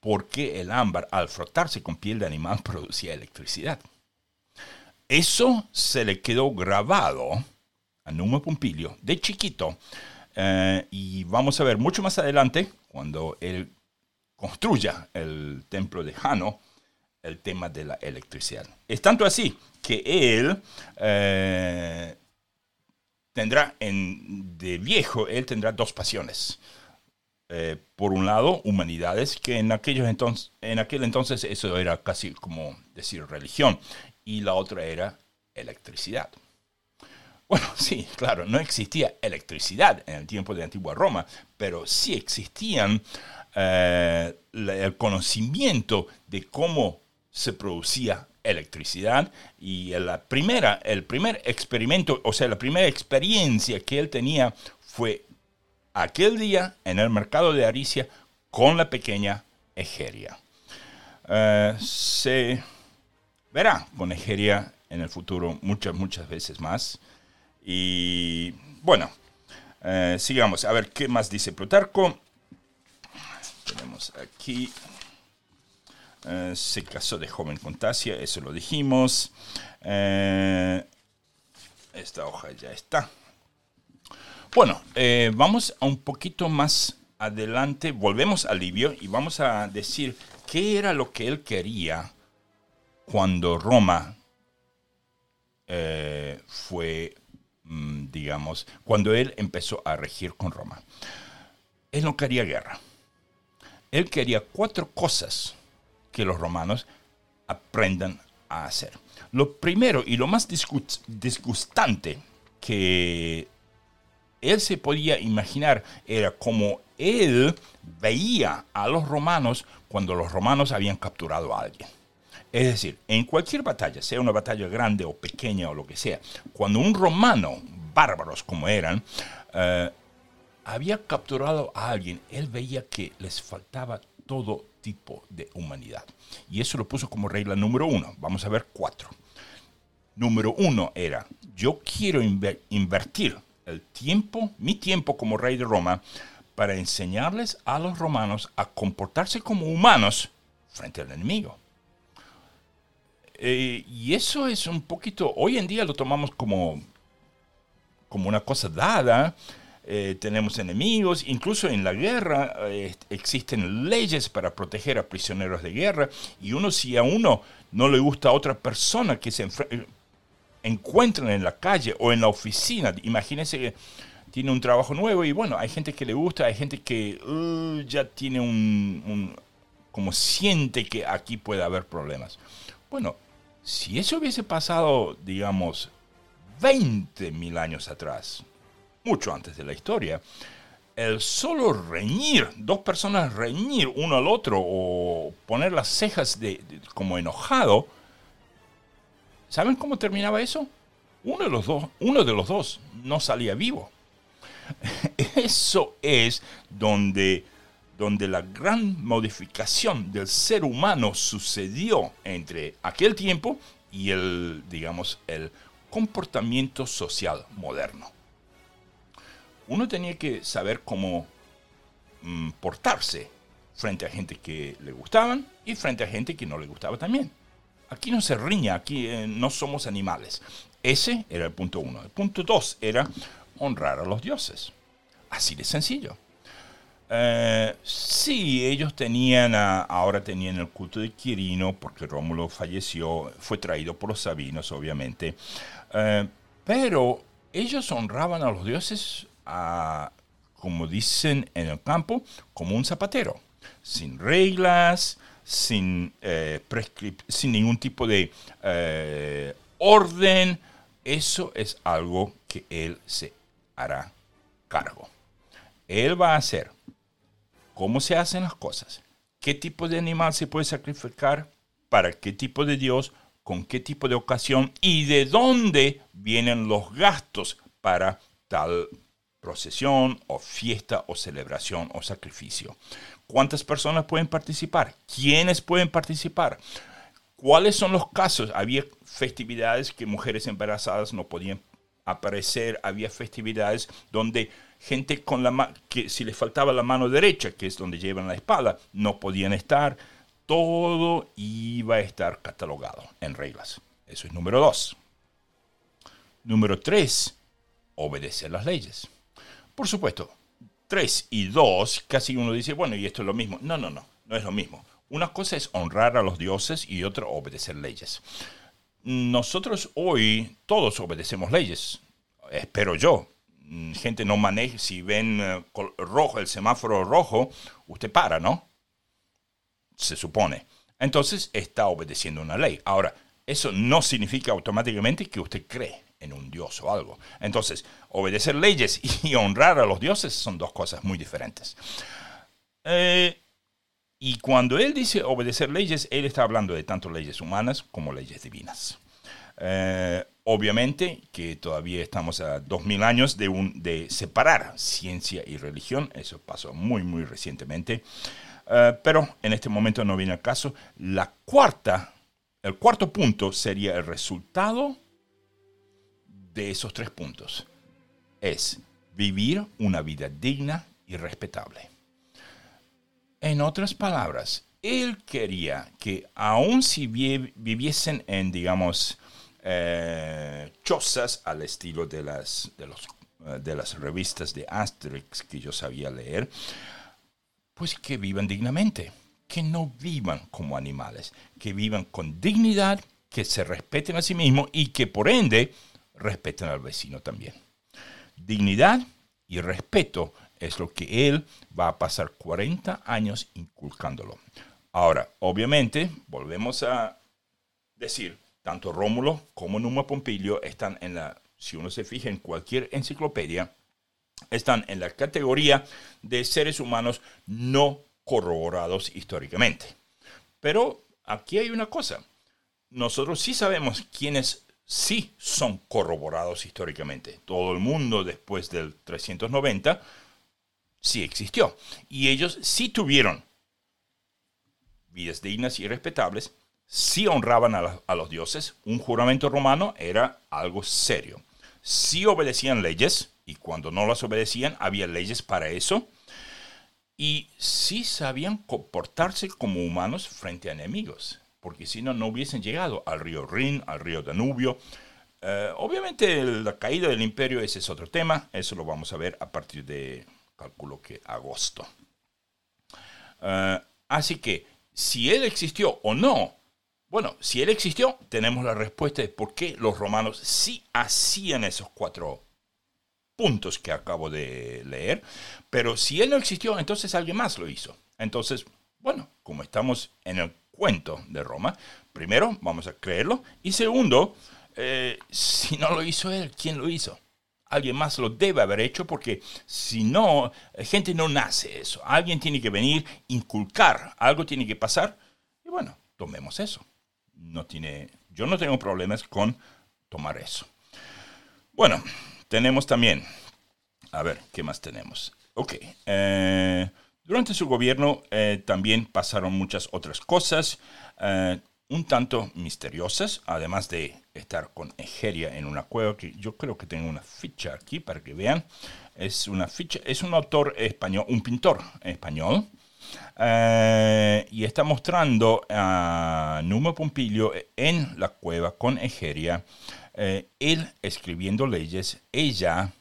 porque el ámbar al frotarse con piel de animal producía electricidad. Eso se le quedó grabado a Numa Pompilio de chiquito eh, y vamos a ver mucho más adelante cuando él construya el templo de Jano el tema de la electricidad. Es tanto así que él eh, tendrá en, de viejo, él tendrá dos pasiones. Eh, por un lado, humanidades, que en, aquellos entonces, en aquel entonces eso era casi como decir religión, y la otra era electricidad. Bueno, sí, claro, no existía electricidad en el tiempo de Antigua Roma, pero sí existían eh, el conocimiento de cómo se producía electricidad y la primera, el primer experimento, o sea, la primera experiencia que él tenía fue aquel día en el mercado de Aricia con la pequeña Egeria. Eh, se verá con Egeria en el futuro muchas, muchas veces más. Y bueno, eh, sigamos. A ver qué más dice Plutarco. Tenemos aquí. Eh, se casó de joven con Tasia, eso lo dijimos. Eh, esta hoja ya está. Bueno, eh, vamos a un poquito más adelante. Volvemos a Livio y vamos a decir qué era lo que él quería cuando Roma fue, mm, digamos, cuando él empezó a regir con Roma. Él no quería guerra él quería cuatro cosas que los romanos aprendan a hacer. Lo primero y lo más disgustante que él se podía imaginar era como él veía a los romanos cuando los romanos habían capturado a alguien. Es decir, en cualquier batalla, sea una batalla grande o pequeña o lo que sea, cuando un romano, bárbaros como eran, eh, había capturado a alguien, él veía que les faltaba todo tipo de humanidad. Y eso lo puso como regla número uno. Vamos a ver cuatro. Número uno era, yo quiero invertir el tiempo, mi tiempo como rey de Roma, para enseñarles a los romanos a comportarse como humanos frente al enemigo. Eh, y eso es un poquito, hoy en día lo tomamos como, como una cosa dada. Eh, tenemos enemigos, incluso en la guerra eh, existen leyes para proteger a prisioneros de guerra y uno si a uno no le gusta a otra persona que se encuentran en la calle o en la oficina, imagínense que tiene un trabajo nuevo y bueno, hay gente que le gusta, hay gente que uh, ya tiene un, como siente que aquí puede haber problemas. Bueno, si eso hubiese pasado, digamos, 20 mil años atrás, mucho antes de la historia, el solo reñir, dos personas reñir uno al otro o poner las cejas de, como enojado, ¿saben cómo terminaba eso? Uno de los dos, uno de los dos no salía vivo. Eso es donde donde la gran modificación del ser humano sucedió entre aquel tiempo y el, digamos, el comportamiento social moderno. Uno tenía que saber cómo mm, portarse frente a gente que le gustaban y frente a gente que no le gustaba también. Aquí no se riña, aquí eh, no somos animales. Ese era el punto uno. El punto dos era honrar a los dioses. Así de sencillo. Eh, sí, ellos tenían, ahora tenían el culto de Quirino, porque Rómulo falleció, fue traído por los sabinos, obviamente. Eh, pero ellos honraban a los dioses, como dicen en el campo, como un zapatero, sin reglas, sin, eh, sin ningún tipo de orden. Eso es algo que él se hará cargo. Él va a hacer cómo se hacen las cosas, qué tipo de animal se puede sacrificar, para qué tipo de Dios, con qué tipo de ocasión y de dónde vienen los gastos para tal procesión o fiesta o celebración o sacrificio. ¿Cuántas personas pueden participar? ¿Quiénes pueden participar? ¿Cuáles son los casos? Había festividades que mujeres embarazadas no podían aparecer, había festividades donde gente con la que si les faltaba la mano derecha, que es donde llevan la espada, no podían estar. Todo iba a estar catalogado en reglas. Eso es número dos. Número tres, obedecer las leyes. Por supuesto, tres y dos, casi uno dice, bueno, y esto es lo mismo. No, no, no, no es lo mismo. Una cosa es honrar a los dioses y otra obedecer leyes. Nosotros hoy todos obedecemos leyes, espero yo. Gente no maneje, si ven eh, rojo, el semáforo rojo, usted para, ¿no? Se supone. Entonces está obedeciendo una ley. Ahora, eso no significa automáticamente que usted cree en un dios o algo. Entonces, obedecer leyes y honrar a los dioses son dos cosas muy diferentes. Eh, y cuando él dice obedecer leyes, él está hablando de tanto leyes humanas como leyes divinas. Eh, obviamente que todavía estamos a 2000 años de, un, de separar ciencia y religión, eso pasó muy, muy recientemente, eh, pero en este momento no viene al caso. La cuarta, el cuarto punto sería el resultado de esos tres puntos. Es vivir una vida digna y respetable. En otras palabras, él quería que aun si viviesen en, digamos, eh, chozas al estilo de las, de, los, eh, de las revistas de Asterix que yo sabía leer, pues que vivan dignamente, que no vivan como animales, que vivan con dignidad, que se respeten a sí mismos y que por ende respeten al vecino también. Dignidad y respeto es lo que él va a pasar 40 años inculcándolo. Ahora, obviamente, volvemos a decir, tanto Rómulo como Numa Pompilio están en la, si uno se fija en cualquier enciclopedia, están en la categoría de seres humanos no corroborados históricamente. Pero aquí hay una cosa. Nosotros sí sabemos quiénes sí son corroborados históricamente. Todo el mundo después del 390 sí existió. Y ellos sí tuvieron vidas dignas y respetables, sí honraban a, los dioses, un juramento romano era algo serio. Sí obedecían leyes, y cuando no las obedecían, había leyes para eso. Y sí sabían comportarse como humanos frente a enemigos, porque si no, no hubiesen llegado al río Rin, al río Danubio. Eh, obviamente la caída del imperio, ese es otro tema, eso lo vamos a ver a partir de, calculo que agosto. Eh, así que, si él existió o no, bueno, si él existió, tenemos la respuesta de por qué los romanos sí hacían esos cuatro puntos que acabo de leer, pero si él no existió, entonces alguien más lo hizo. Entonces, bueno, como estamos en el cuento de Roma, primero vamos a creerlo y segundo, eh, si no lo hizo él, ¿quién lo hizo? Alguien más lo debe haber hecho porque si no, gente no nace eso. Alguien tiene que venir, inculcar, algo tiene que pasar y bueno, tomemos eso. No tiene, yo no tengo problemas con tomar eso. Bueno, tenemos también, a ver, ¿qué más tenemos? Ok, eh, durante su gobierno eh, también pasaron muchas otras cosas, eh, un tanto misteriosas, además de estar con Egeria en una cueva, que yo creo que tengo una ficha aquí para que vean. Es una ficha, es un autor español, un pintor español, y está mostrando a Numa Pompilio en la cueva con Egeria eh, él escribiendo leyes, ella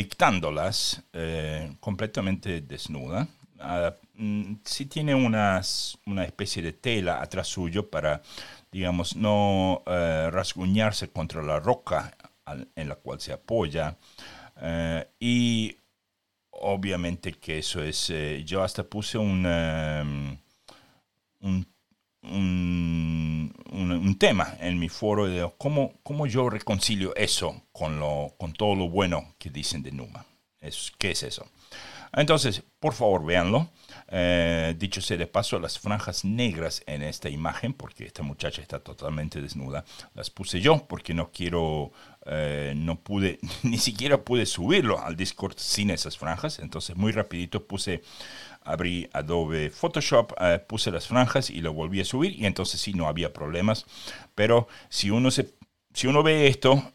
dictándolas eh, completamente desnuda. Ah, mm, sí tiene una especie de tela atrás suyo para, digamos, no eh, rasguñarse contra la roca en la cual se apoya. y obviamente que eso es, yo hasta puse un, un un, un, tema en mi foro de cómo, cómo yo reconcilio eso con, lo, con todo lo bueno que dicen de Numa. Es, ¿Qué es eso? Entonces, por favor, véanlo. Eh, dicho sea de paso, las franjas negras en esta imagen, porque esta muchacha está totalmente desnuda, las puse yo porque no quiero, eh, no pude, ni siquiera pude subirlo al Discord sin esas franjas. Entonces, muy rapidito puse abrí Adobe Photoshop, eh, puse las franjas y lo volví a subir y entonces sí no había problemas. Pero si uno, se, si uno ve esto,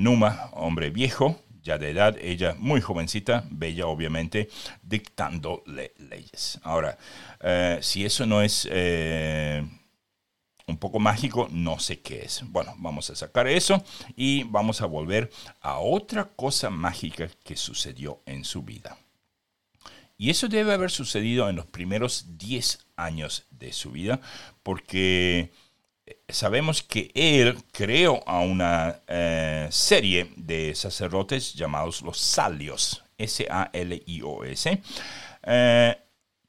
Numa, hombre viejo, ya de edad, ella muy jovencita, bella obviamente, dictándole leyes. Ahora, eh, si eso no es un poco mágico, no sé qué es. Bueno, vamos a sacar eso y vamos a volver a otra cosa mágica que sucedió en su vida. Y eso debe haber sucedido en los primeros 10 años de su vida, porque eh, sabemos que él creó a una eh, serie de sacerdotes llamados los Salios, S-A-L-I-O-S, eh,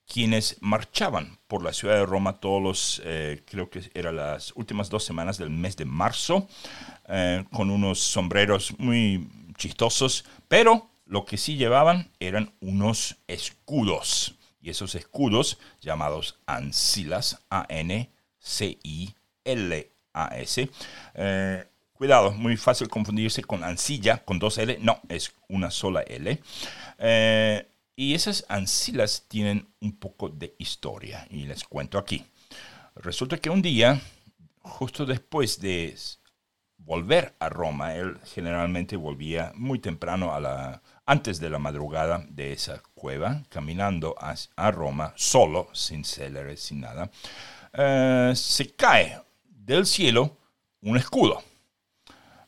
quienes marchaban por la ciudad de Roma todos los, creo que eran las últimas dos semanas del mes de marzo, con unos sombreros muy chistosos, pero lo que sí llevaban eran unos escudos. Y esos escudos, llamados ancilas, A-N-C-I-L-A-S, eh, cuidado, muy fácil confundirse con ancilla, con dos L, no, es una sola L. Eh, y esas ancilas tienen un poco de historia y les cuento aquí. Resulta que un día, justo después de volver a Roma, él generalmente volvía muy temprano a la, antes de la madrugada de esa cueva, caminando a, Roma, solo, sin céleres, sin nada, eh, se cae del cielo un escudo.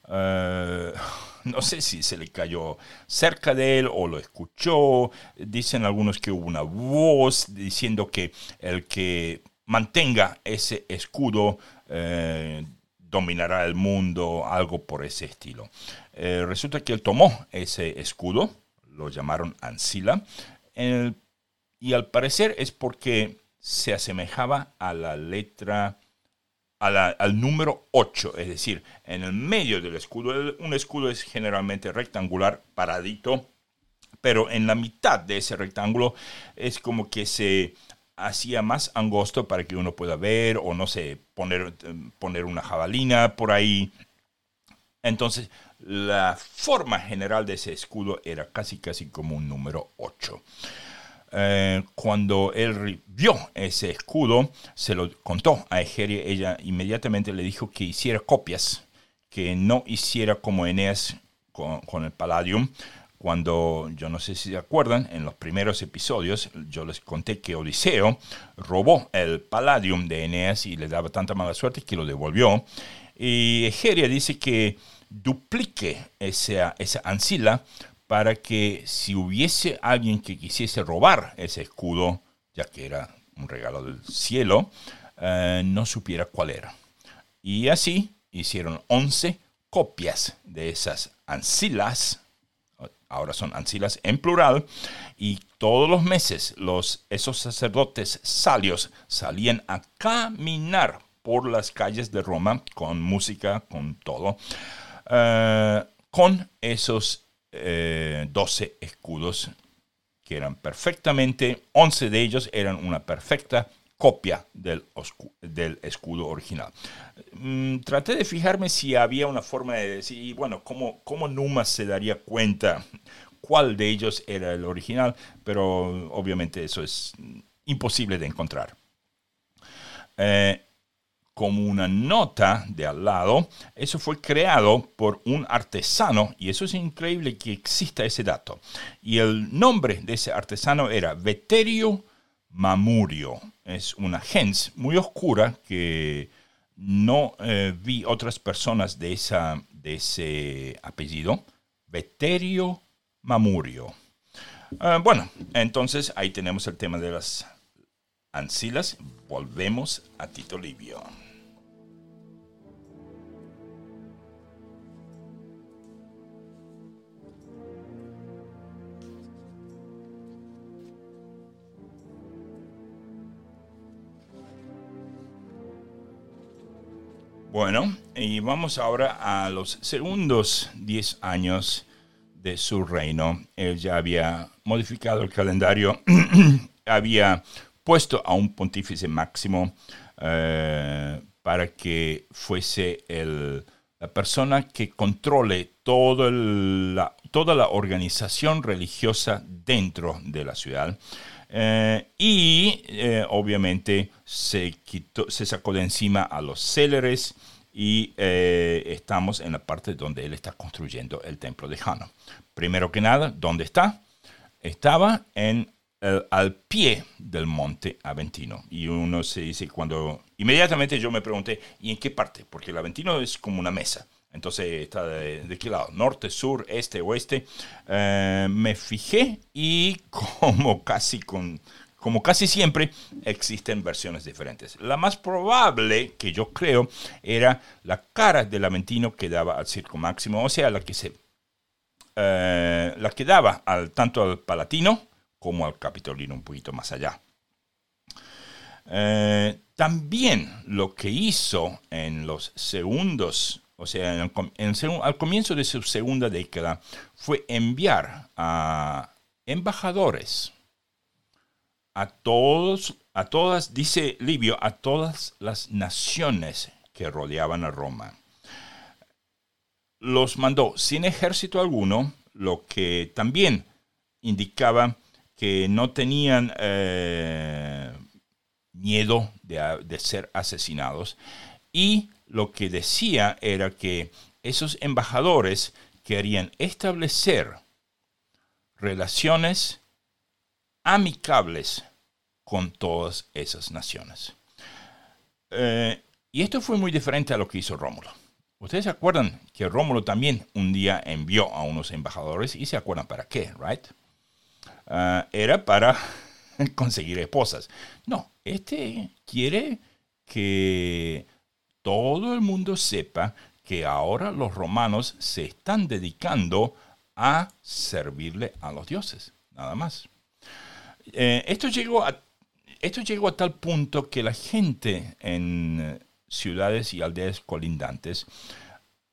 Eh, no sé si se le cayó cerca de él o lo escuchó. Dicen algunos que hubo una voz diciendo que el que mantenga ese escudo eh, dominará el mundo, algo por ese estilo. Eh, resulta que él tomó ese escudo, lo llamaron Ancila, y al parecer es porque se asemejaba a la letra, al número 8, es decir, en el medio del escudo, un escudo es generalmente rectangular, paradito, pero en la mitad de ese rectángulo es como que se hacía más angosto para que uno pueda ver o no sé, poner, poner una jabalina por ahí. Entonces, la forma general de ese escudo era casi casi como un número 8. Eh, cuando él vio ese escudo, se lo contó a Egeria. Ella inmediatamente le dijo que hiciera copias, que no hiciera como Eneas con, el Palladium, cuando, yo no sé si se acuerdan, en los primeros episodios yo les conté que Odiseo robó el Palladium de Eneas y le daba tanta mala suerte que lo devolvió. Y Egeria dice que duplique esa, esa ancila para que si hubiese alguien que quisiese robar ese escudo, ya que era un regalo del cielo, eh, no supiera cuál era. Y así hicieron 11 copias de esas ancilas ahora son ancilas en plural, y todos los meses los, esos sacerdotes salios salían a caminar por las calles de Roma con música, con todo, eh, con esos 12 eh, escudos que eran perfectamente, 11 de ellos eran una perfecta copia del, del escudo original. Mm, traté de fijarme si había una forma de decir, bueno, cómo, cómo Numa se daría cuenta cuál de ellos era el original, pero obviamente eso es imposible de encontrar. Eh, como una nota de al lado, eso fue creado por un artesano, y eso es increíble que exista ese dato. Y el nombre de ese artesano era Veterio Mamurio. Es una gens muy oscura que no eh, vi otras personas de, esa, de ese apellido. Veterio Mamurio. Ah, bueno, entonces ahí tenemos el tema de las ancilas. Volvemos a Tito Livio. Bueno, y vamos ahora a los segundos 10 años de su reino. Él ya había modificado el calendario, había puesto a un pontífice máximo eh, para que fuese la persona que controle todo la, toda la organización religiosa dentro de la ciudad. Eh, y eh, obviamente se, quitó, se sacó de encima a los céleres y eh, estamos en la parte donde él está construyendo el templo de Jano. Primero que nada, ¿dónde está? Estaba en al pie del monte Aventino. Y uno se dice cuando... Inmediatamente yo me pregunté, ¿y en qué parte? Porque el Aventino es como una mesa. Entonces está de, qué lado, norte, sur, este, oeste. Eh, me fijé y como casi con, como casi siempre, existen versiones diferentes. La más probable, que yo creo, era la cara del Aventino que daba al Circo Máximo, o sea, la que se eh, la que daba al, tanto al Palatino como al Capitolino un poquito más allá. Eh, también lo que hizo en los segundos o sea, al comienzo de su segunda década, fue enviar a embajadores a todos, a todas, dice Livio, a todas las naciones que rodeaban a Roma. Los mandó sin ejército alguno, lo que también indicaba que no tenían eh, miedo de, de ser asesinados y lo que decía era que esos embajadores querían establecer relaciones amicables con todas esas naciones. Eh, y esto fue muy diferente a lo que hizo Rómulo. Ustedes se acuerdan que Rómulo también un día envió a unos embajadores y se acuerdan para qué, ¿right? Ah, era para conseguir esposas. No, este quiere que todo el mundo sepa que ahora los romanos se están dedicando a servirle a los dioses, nada más. Eh, esto, llegó a, esto llegó a tal punto que la gente en ciudades y aldeas colindantes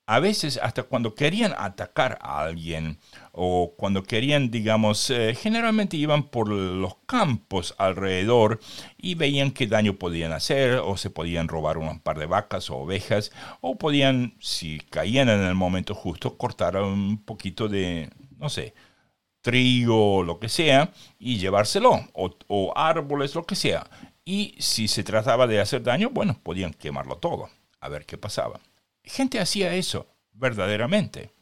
a veces hasta cuando querían atacar a alguien o cuando querían, digamos, eh, generalmente iban por los campos alrededor y veían qué daño podían hacer o se podían robar un par de vacas o ovejas o podían, si caían en el momento justo, cortar un poquito de, no sé, trigo, lo que sea, y llevárselo, o, árboles, lo que sea. Y si se trataba de hacer daño, bueno, podían quemarlo todo, a ver qué pasaba. Gente hacía eso, verdaderamente.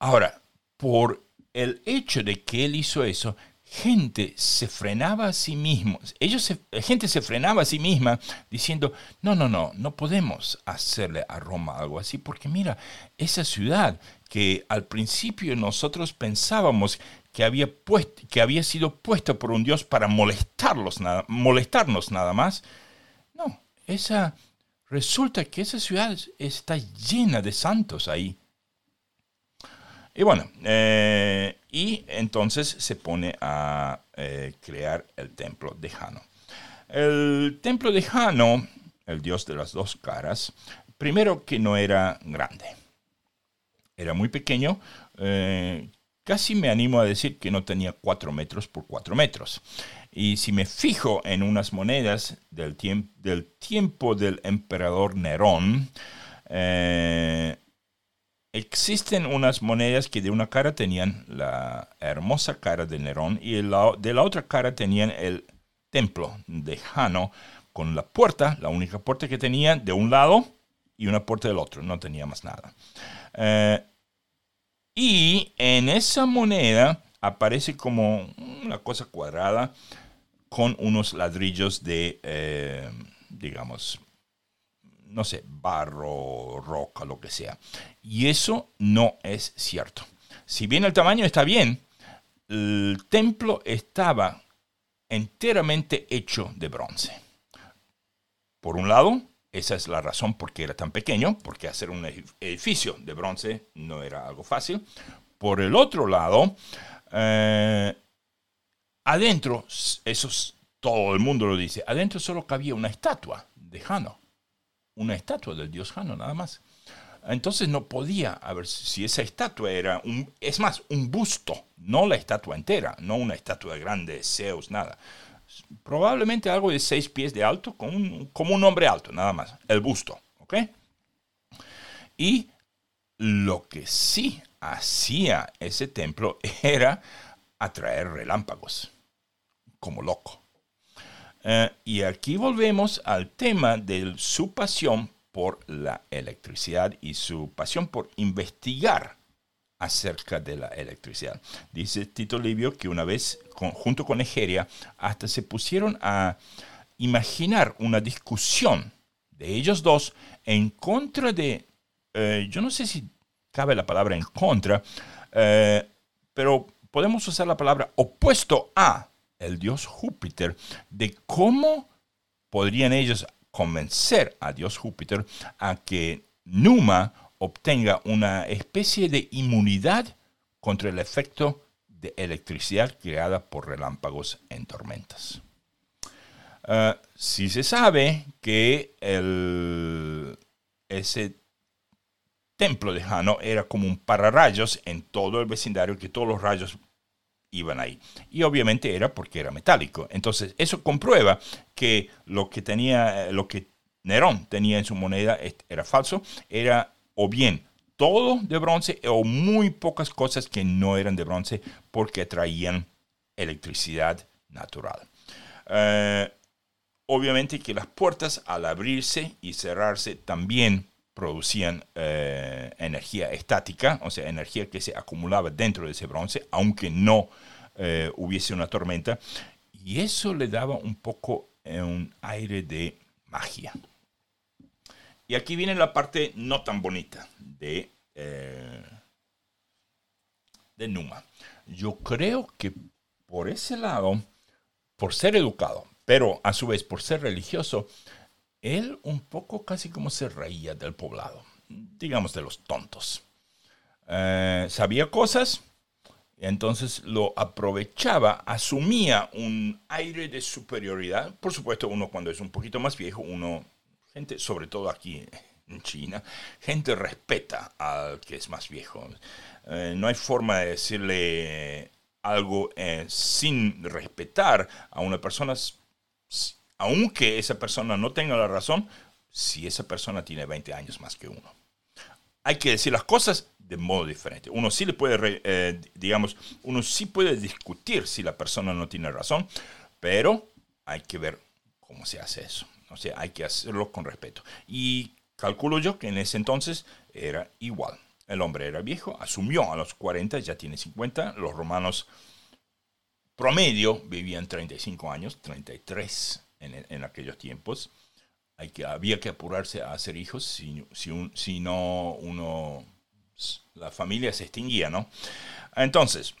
Ahora, por el hecho de que él hizo eso, gente se frenaba a sí mismo, ellos gente se frenaba a sí misma diciendo, no, no, no, no podemos hacerle a Roma algo así, porque mira, esa ciudad que al principio nosotros pensábamos que había, que había sido puesta por un Dios para molestarlos, molestarnos nada más, no, esa, resulta que esa ciudad está llena de santos ahí. Y bueno, eh, y entonces se pone a eh, crear el templo de Jano. El templo de Jano, el dios de las dos caras, primero que no era grande, era muy pequeño, eh, casi me animo a decir que no tenía 4 metros por 4 metros. Y si me fijo en unas monedas del, tiempo del emperador Nerón, Existen unas monedas que de una cara tenían la hermosa cara de Nerón y de la otra cara tenían el templo de Jano con la puerta, la única puerta que tenía de un lado y una puerta del otro, no tenía más nada. Eh, y en esa moneda aparece como una cosa cuadrada con unos ladrillos de, eh, digamos, no sé, barro, roca, lo que sea. Y eso no es cierto. Si bien el tamaño está bien, el templo estaba enteramente hecho de bronce. Por un lado, esa es la razón por qué era tan pequeño, porque hacer un edificio de bronce no era algo fácil. Por el otro lado, eh, adentro, eso todo el mundo lo dice, adentro solo cabía una estatua de Jano una estatua del dios Jano, nada más. Entonces no podía haber, si esa estatua era, un, es más, un busto, no la estatua entera, no una estatua grande, Zeus, nada. Probablemente algo de seis pies de alto, un, como un hombre alto, nada más, el busto, ¿ok? Y lo que sí hacía ese templo era atraer relámpagos, como loco. Eh, y aquí volvemos al tema de su pasión por la electricidad y su pasión por investigar acerca de la electricidad. Dice Tito Livio que una vez, junto con Egeria, hasta se pusieron a imaginar una discusión de ellos dos en contra de, eh, yo no sé si cabe la palabra en contra, eh, pero podemos usar la palabra opuesto a el dios Júpiter, de cómo podrían ellos convencer a dios Júpiter a que Numa obtenga una especie de inmunidad contra el efecto de electricidad creada por relámpagos en tormentas. Ah, si se sabe que ese templo de Jano era como un pararrayos en todo el vecindario, que todos los rayos iban ahí. Y obviamente era porque era metálico. Entonces, eso comprueba que lo que tenía, eh, lo que Nerón tenía en su moneda era falso, era o bien todo de bronce o muy pocas cosas que no eran de bronce porque traían electricidad natural. Eh, obviamente que las puertas al abrirse y cerrarse también producían eh, energía estática, o sea, energía que se acumulaba dentro de ese bronce, aunque no eh, hubiese una tormenta, y eso le daba un poco eh, un aire de magia. Y aquí viene la parte no tan bonita de, de Numa. Yo creo que por ese lado, por ser educado, pero a su vez por ser religioso, él un poco casi como se reía del poblado, digamos de los tontos. Eh, sabía cosas, entonces lo aprovechaba, asumía un aire de superioridad. Por supuesto, uno cuando es un poquito más viejo, uno, gente, sobre todo aquí en China, gente respeta al que es más viejo. Eh, no hay forma de decirle algo eh, sin respetar a una persona aunque esa persona no tenga la razón, si esa persona tiene 20 años más que uno. Hay que decir las cosas de modo diferente. Uno sí le puede, eh, digamos, uno sí puede discutir si la persona no tiene razón, pero hay que ver cómo se hace eso. O sea, hay que hacerlo con respeto. Y calculo yo que en ese entonces era igual. El hombre era viejo, asumió a los 40, ya tiene 50. Los romanos promedio vivían 35 años, 33 en, en aquellos tiempos. Hay que, había que apurarse a hacer hijos, si, si, si no uno la familia se extinguía, ¿no? Entonces,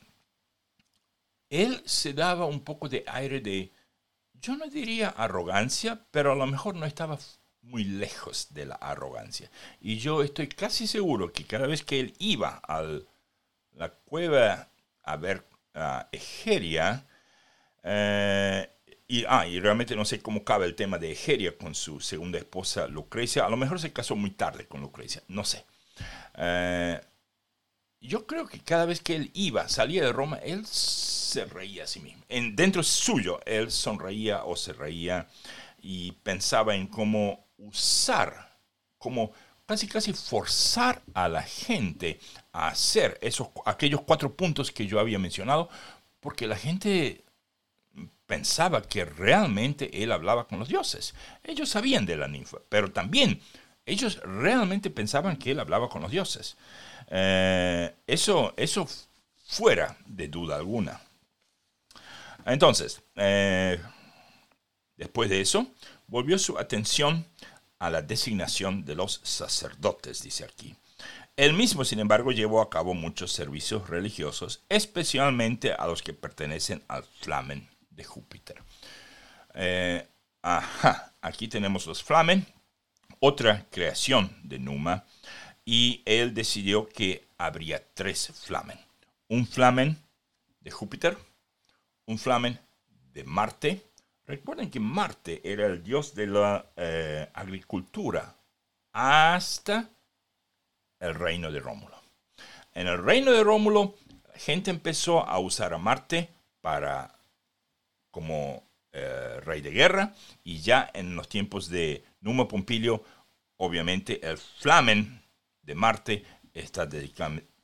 él se daba un poco de aire de, yo no diría arrogancia, pero a lo mejor no estaba muy lejos de la arrogancia. Y yo estoy casi seguro que cada vez que él iba a la cueva a ver a Egeria, eh, y, ah, y realmente no sé cómo cabe el tema de Egeria con su segunda esposa Lucrecia, a lo mejor se casó muy tarde con Lucrecia, no sé. Eh, yo creo que cada vez que él iba, salía de Roma, él se reía a sí mismo. En, dentro suyo, él sonreía o se reía y pensaba en cómo usar, cómo casi casi forzar a la gente a hacer esos, aquellos cuatro puntos que yo había mencionado, porque la gente pensaba que realmente él hablaba con los dioses. Ellos sabían de la ninfa, pero también ellos realmente pensaban que él hablaba con los dioses. Eh, eso, eso fuera de duda alguna. Entonces, eh, después de eso, volvió su atención a la designación de los sacerdotes, dice aquí. Él mismo, sin embargo, llevó a cabo muchos servicios religiosos, especialmente a los que pertenecen al Flamen Júpiter. Eh, ajá, aquí tenemos los Flamen, otra creación de Numa, y él decidió que habría tres flamen. Un flamen de Júpiter, un flamen de Marte. Recuerden que Marte era el dios de la eh, agricultura hasta el reino de Rómulo. En el reino de Rómulo, la gente empezó a usar a Marte para como eh, rey de guerra y ya en los tiempos de Numa Pompilio, obviamente el flamen de Marte está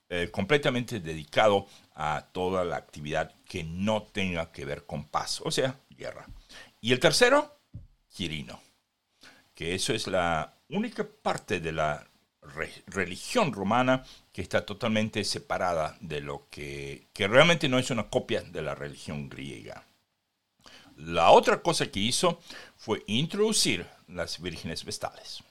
eh, completamente dedicado a toda la actividad que no tenga que ver con paz, o sea, guerra. Y el tercero, Quirino, que eso es la única parte de la religión romana que está totalmente separada de lo que realmente no es una copia de la religión griega. La otra cosa que hizo fue introducir las vírgenes vestales.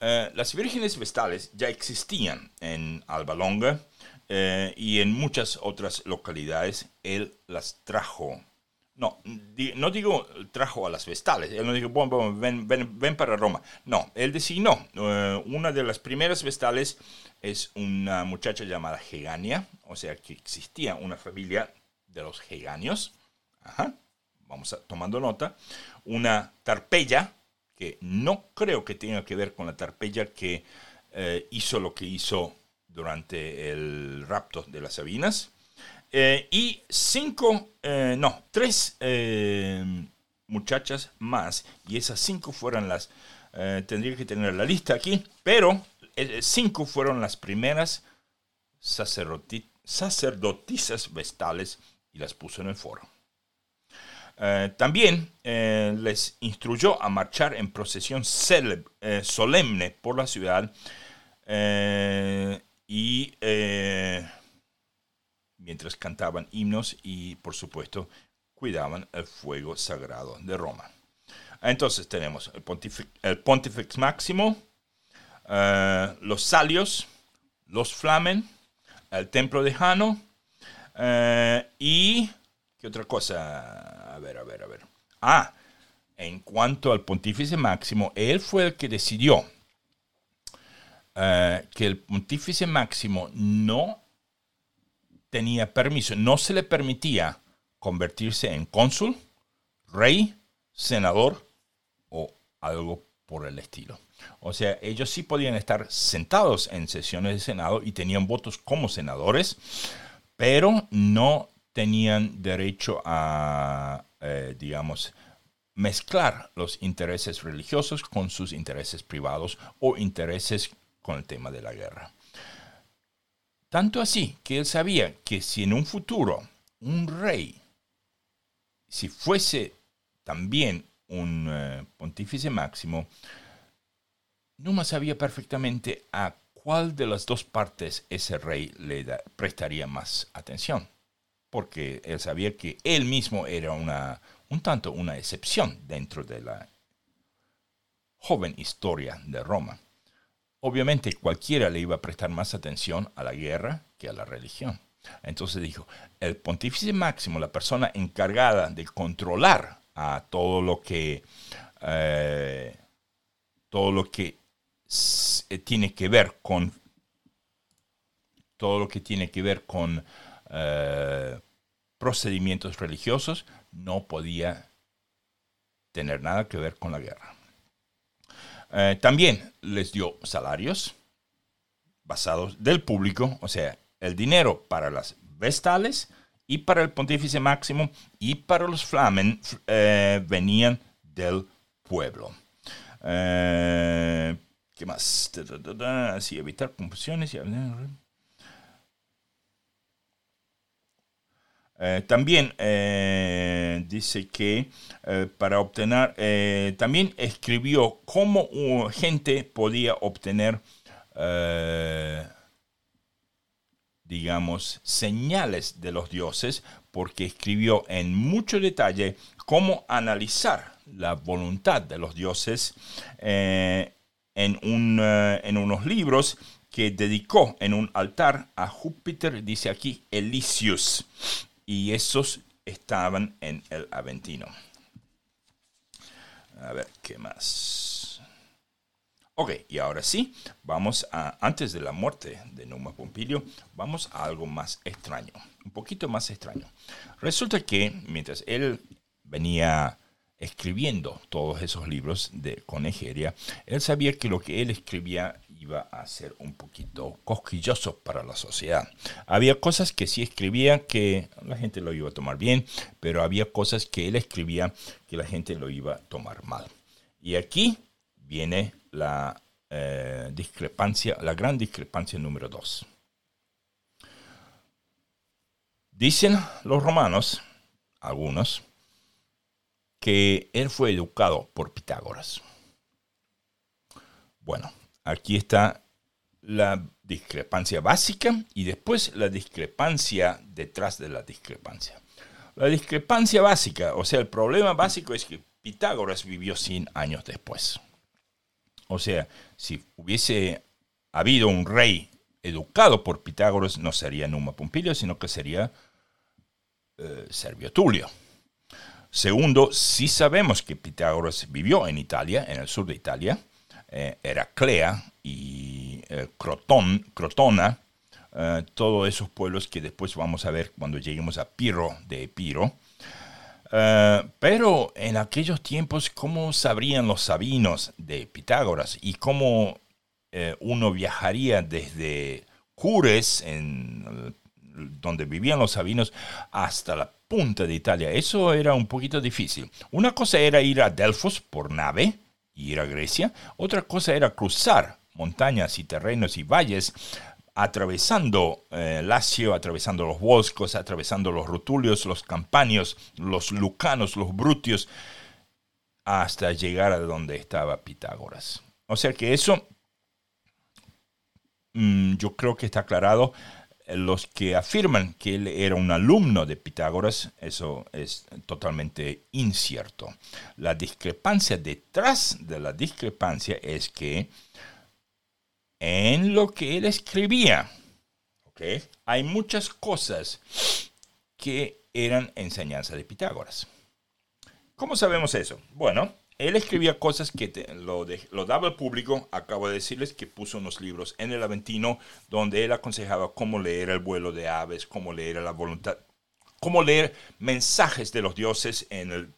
Eh, las vírgenes vestales ya existían en Alba eh, y en muchas otras localidades. Él las trajo. No, no digo trajo a las vestales. Él no dijo, ven, ven, para Roma. No, él designó. Eh, una de las primeras vestales es una muchacha llamada Hegania. O sea que existía una familia de los Heganios. Ajá. Vamos a, tomando nota. Una Tarpeya, que no creo que tenga que ver con la Tarpeya que eh, hizo lo que hizo durante el rapto de las Sabinas. Eh, y cinco, eh, no, tres muchachas más. Y esas cinco fueron las, tendría que tener la lista aquí, pero cinco fueron las primeras sacerdotisas vestales las puso en el foro. Eh, también eh, les instruyó a marchar en procesión eh, solemne por la ciudad y mientras cantaban himnos y por supuesto cuidaban el fuego sagrado de Roma. Entonces tenemos el, Pontifex Máximo, los Salios, los Flamen, el Templo de Jano y ¿Qué otra cosa? A ver, a ver, a ver. Ah, en cuanto al pontífice máximo, él fue el que decidió eh, que el pontífice máximo no tenía permiso, no se le permitía convertirse en cónsul, rey, senador o algo por el estilo. O sea, ellos sí podían estar sentados en sesiones de Senado y tenían votos como senadores, pero no tenían derecho a, eh, digamos, mezclar los intereses religiosos con sus intereses privados o intereses con el tema de la guerra. Tanto así que él sabía que si en un futuro un rey, si fuese también un eh, pontífice máximo, Numa sabía perfectamente a cuál de las dos partes ese rey le prestaría más atención, porque él sabía que él mismo era un tanto una excepción dentro de la joven historia de Roma. Obviamente cualquiera le iba a prestar más atención a la guerra que a la religión. Entonces dijo, el pontífice máximo, la persona encargada de controlar a todo lo que, eh, todo lo que tiene que ver con, todo lo que tiene que ver con eh, procedimientos religiosos, no podía tener nada que ver con la guerra. Eh, también les dio salarios basados del público, o sea, el dinero para las vestales y para el pontífice máximo y para los flamen eh, venían del pueblo. Eh, ¿Qué más? Así evitar confusiones y Eh, también eh, dice que eh, para obtener, también escribió cómo gente podía obtener, digamos, señales de los dioses, porque escribió en mucho detalle cómo analizar la voluntad de los dioses en, un, en unos libros que dedicó en un altar a Júpiter, dice aquí, Elisius y esos estaban en el Aventino. A ver, ¿qué más? Ok, y ahora sí, vamos a, antes de la muerte de Numa Pompilio, vamos a algo más extraño, un poquito más extraño. Resulta que mientras él venía escribiendo todos esos libros de, con Egeria, él sabía que lo que él escribía iba a ser un poquito cosquilloso para la sociedad. Había cosas que sí escribía que la gente lo iba a tomar bien, pero había cosas que él escribía que la gente lo iba a tomar mal. Y aquí viene la eh, discrepancia, la gran discrepancia número dos. Dicen los romanos, algunos, que él fue educado por Pitágoras. Bueno, Aquí está la discrepancia básica y después la discrepancia detrás de la discrepancia. La discrepancia básica, o sea, el problema básico es que Pitágoras vivió 100 años después. O sea, si hubiese habido un rey educado por Pitágoras, no sería Numa Pompilio, sino que sería eh, Servio Tulio. Segundo, si sabemos que Pitágoras vivió en Italia, en el sur de Italia, eh, Heraclea y eh, Crotona, eh, todos esos pueblos que después vamos a ver cuando lleguemos a Piro de Epiro. pero en aquellos tiempos, ¿cómo sabrían los sabinos de Pitágoras y cómo uno viajaría desde Cures, en, donde vivían los sabinos, hasta la punta de Italia? Eso era un poquito difícil. Una cosa era ir a Delfos por nave, ir a Grecia. Otra cosa era cruzar montañas y terrenos y valles atravesando eh, Lacio, atravesando los boscos, atravesando los rutulios, los campanios, los lucanos, los brutios, hasta llegar a donde estaba Pitágoras. O sea que eso mm, yo creo que está aclarado los que afirman que él era un alumno de Pitágoras, eso es totalmente incierto. La discrepancia detrás de la discrepancia es que en lo que él escribía, hay muchas cosas que eran enseñanza de Pitágoras. ¿Cómo sabemos eso? Bueno, él escribía cosas que lo, lo, daba al público. Acabo de decirles que puso unos libros en el Aventino donde él aconsejaba cómo leer el vuelo de aves, cómo leer la voluntad, cómo leer mensajes de los dioses en el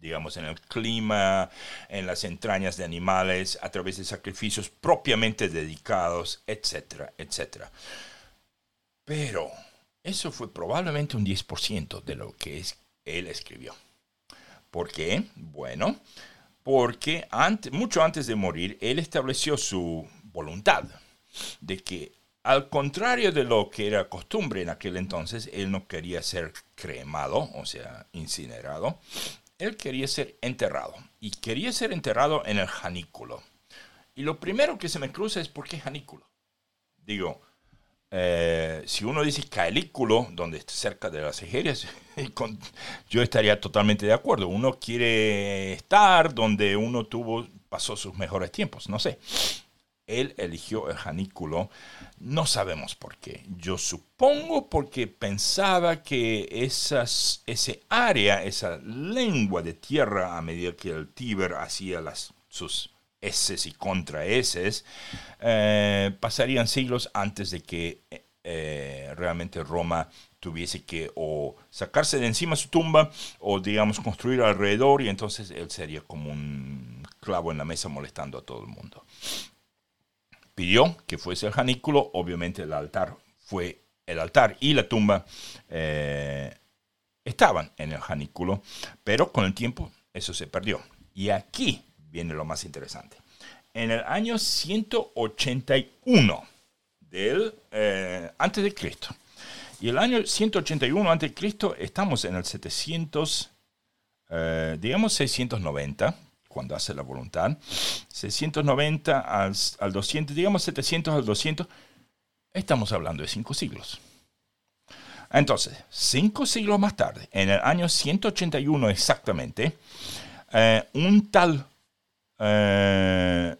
digamos, en el clima, en las entrañas de animales, a través de sacrificios propiamente dedicados, etcétera, etcétera. Pero eso fue probablemente un 10% de lo que él escribió. ¿Por qué? Bueno, porque mucho antes de morir, él estableció su voluntad de que, al contrario de lo que era costumbre en aquel entonces, él no quería ser cremado, o sea, incinerado, él quería ser enterrado. Y quería ser enterrado en el janículo. Y lo primero que se me cruza es ¿por qué janículo? Digo, eh, si uno dice caelículo, donde está cerca de las ejerias, yo estaría totalmente de acuerdo. Uno quiere estar donde uno tuvo, pasó sus mejores tiempos, no sé. Él eligió el janículo, no sabemos por qué. Yo supongo porque pensaba que esas, ese área, esa lengua de tierra, a medida que el Tíber hacía las, sus S y contra S, eh, pasarían siglos antes de que eh, realmente Roma tuviese que o sacarse de encima su tumba o digamos construir alrededor y entonces él sería como un clavo en la mesa molestando a todo el mundo. Pidió que fuese el janículo, obviamente el altar fue el altar y la tumba eh, estaban en el janículo, pero con el tiempo eso se perdió. Y aquí viene lo más interesante. En el año 181 del, eh, antes de Cristo. Y el año 181 antes de Cristo estamos en el 700, eh, digamos 690, cuando hace la voluntad. 690 al, al 200, digamos 700 al 200. Estamos hablando de cinco siglos. Entonces, cinco siglos más tarde, en el año 181 exactamente, eh, un tal eh,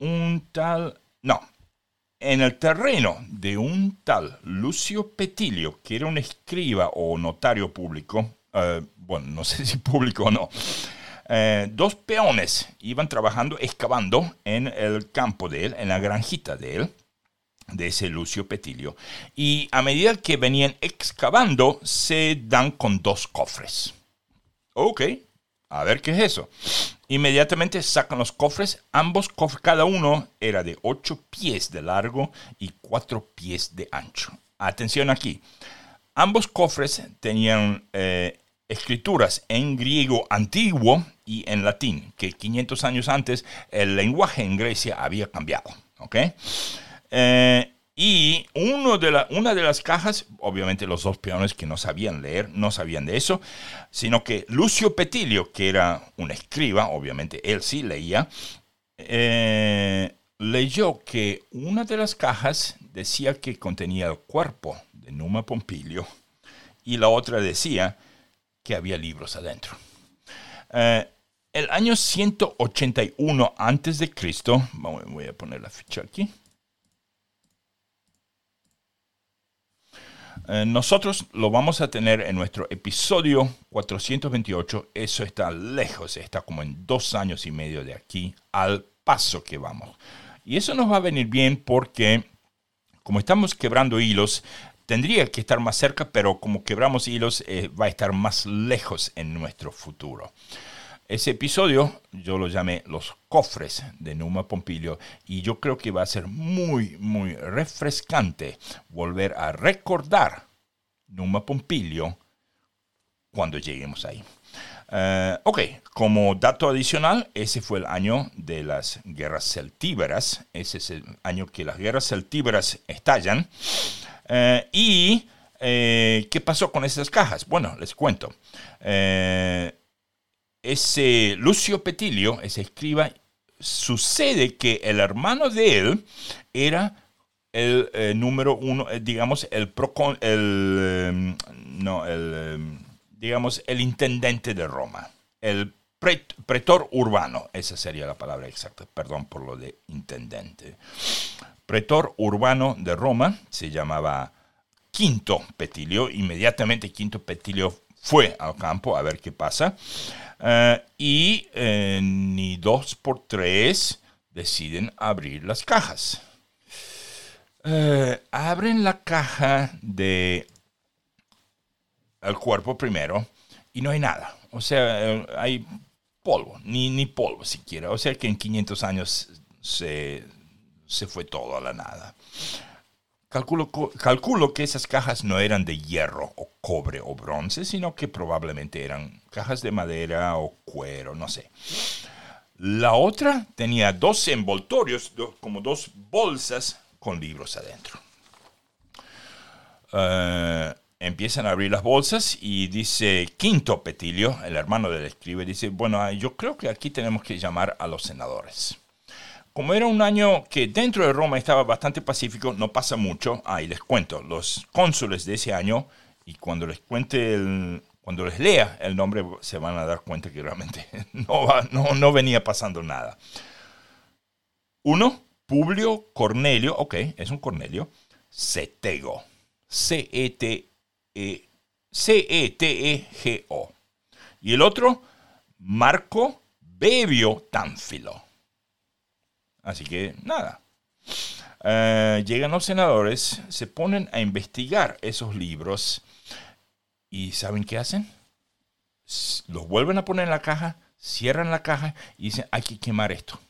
un tal, no, en el terreno de un tal Lucio Petilio, que era un escriba o notario público, eh, bueno, no sé si público o no, eh, dos peones iban trabajando, excavando en el campo de él, en la granjita de él, de ese Lucio Petilio. Y a medida que venían excavando, se dan con dos cofres. Ok, a ver qué es eso. Inmediatamente sacan los cofres. Ambos cofres, cada uno era de 8 pies de largo y 4 pies de ancho. Atención aquí. Ambos cofres tenían eh, escrituras en griego antiguo y en latín, que 500 años antes el lenguaje en Grecia había cambiado. ¿ok? Eh, y una de las cajas, obviamente los dos peones que no sabían leer, no sabían de eso, sino que Lucio Petilio, que era un escriba, obviamente él sí leía, eh, leyó que una de las cajas decía que contenía el cuerpo de Numa Pompilio y la otra decía que había libros adentro. Eh, el año 181 antes de Cristo, voy a poner la ficha aquí. Eh, nosotros lo vamos a tener en nuestro episodio 428. Eso está lejos, está como en dos años y medio de aquí al paso que vamos. Y eso nos va a venir bien porque como estamos quebrando hilos, tendría que estar más cerca, pero como quebramos hilos, eh, va a estar más lejos en nuestro futuro. Ese episodio yo lo llamé Los cofres de Numa Pompilio y yo creo que va a ser muy, muy refrescante volver a recordar Numa Pompilio cuando lleguemos ahí. Eh, ok, como dato adicional, ese fue el año de las guerras celtíberas. Ese es el año que las guerras celtíberas estallan. Eh, ¿Y eh, qué pasó con esas cajas? Bueno, les cuento ese Lucio Petilio, ese escriba, sucede que el hermano de él era el eh, número uno, eh, digamos, el, procon, el, em, no, el, digamos, el intendente de Roma, el pretor urbano, esa sería la palabra exacta, perdón por lo de intendente. Pretor urbano de Roma se llamaba Quinto Petilio, inmediatamente Quinto Petilio fue al campo a ver qué pasa. Eh, y eh, ni dos por tres deciden abrir las cajas. Eh, abren la caja de el cuerpo primero y no hay nada. O sea, hay polvo, ni, ni polvo siquiera. O sea que en 500 años se, se fue todo a la nada. Calculo, que esas cajas no eran de hierro o cobre o bronce, sino que probablemente eran cajas de madera o cuero, no sé. La otra tenía dos envoltorios, como dos bolsas con libros adentro. Eh, empiezan a abrir las bolsas y dice Quinto Petilio, el hermano del escribe, dice, bueno, yo creo que aquí tenemos que llamar a los senadores. Como era un año que dentro de Roma estaba bastante pacífico, no pasa mucho. Ah, y les cuento, los cónsules de ese año, y cuando les cuente cuando les lea el nombre se van a dar cuenta que realmente no, no, no venía pasando nada. Uno, Publio Cornelio, ok, es un Cornelio, Cetego, C-E-T-E, C-E-T-E-G-O. Y el otro, Marco Bebio Tánfilo. Así que nada. Eh, llegan los senadores, se ponen a investigar esos libros y ¿saben qué hacen? Los vuelven a poner en la caja, cierran la caja y dicen hay que quemar esto.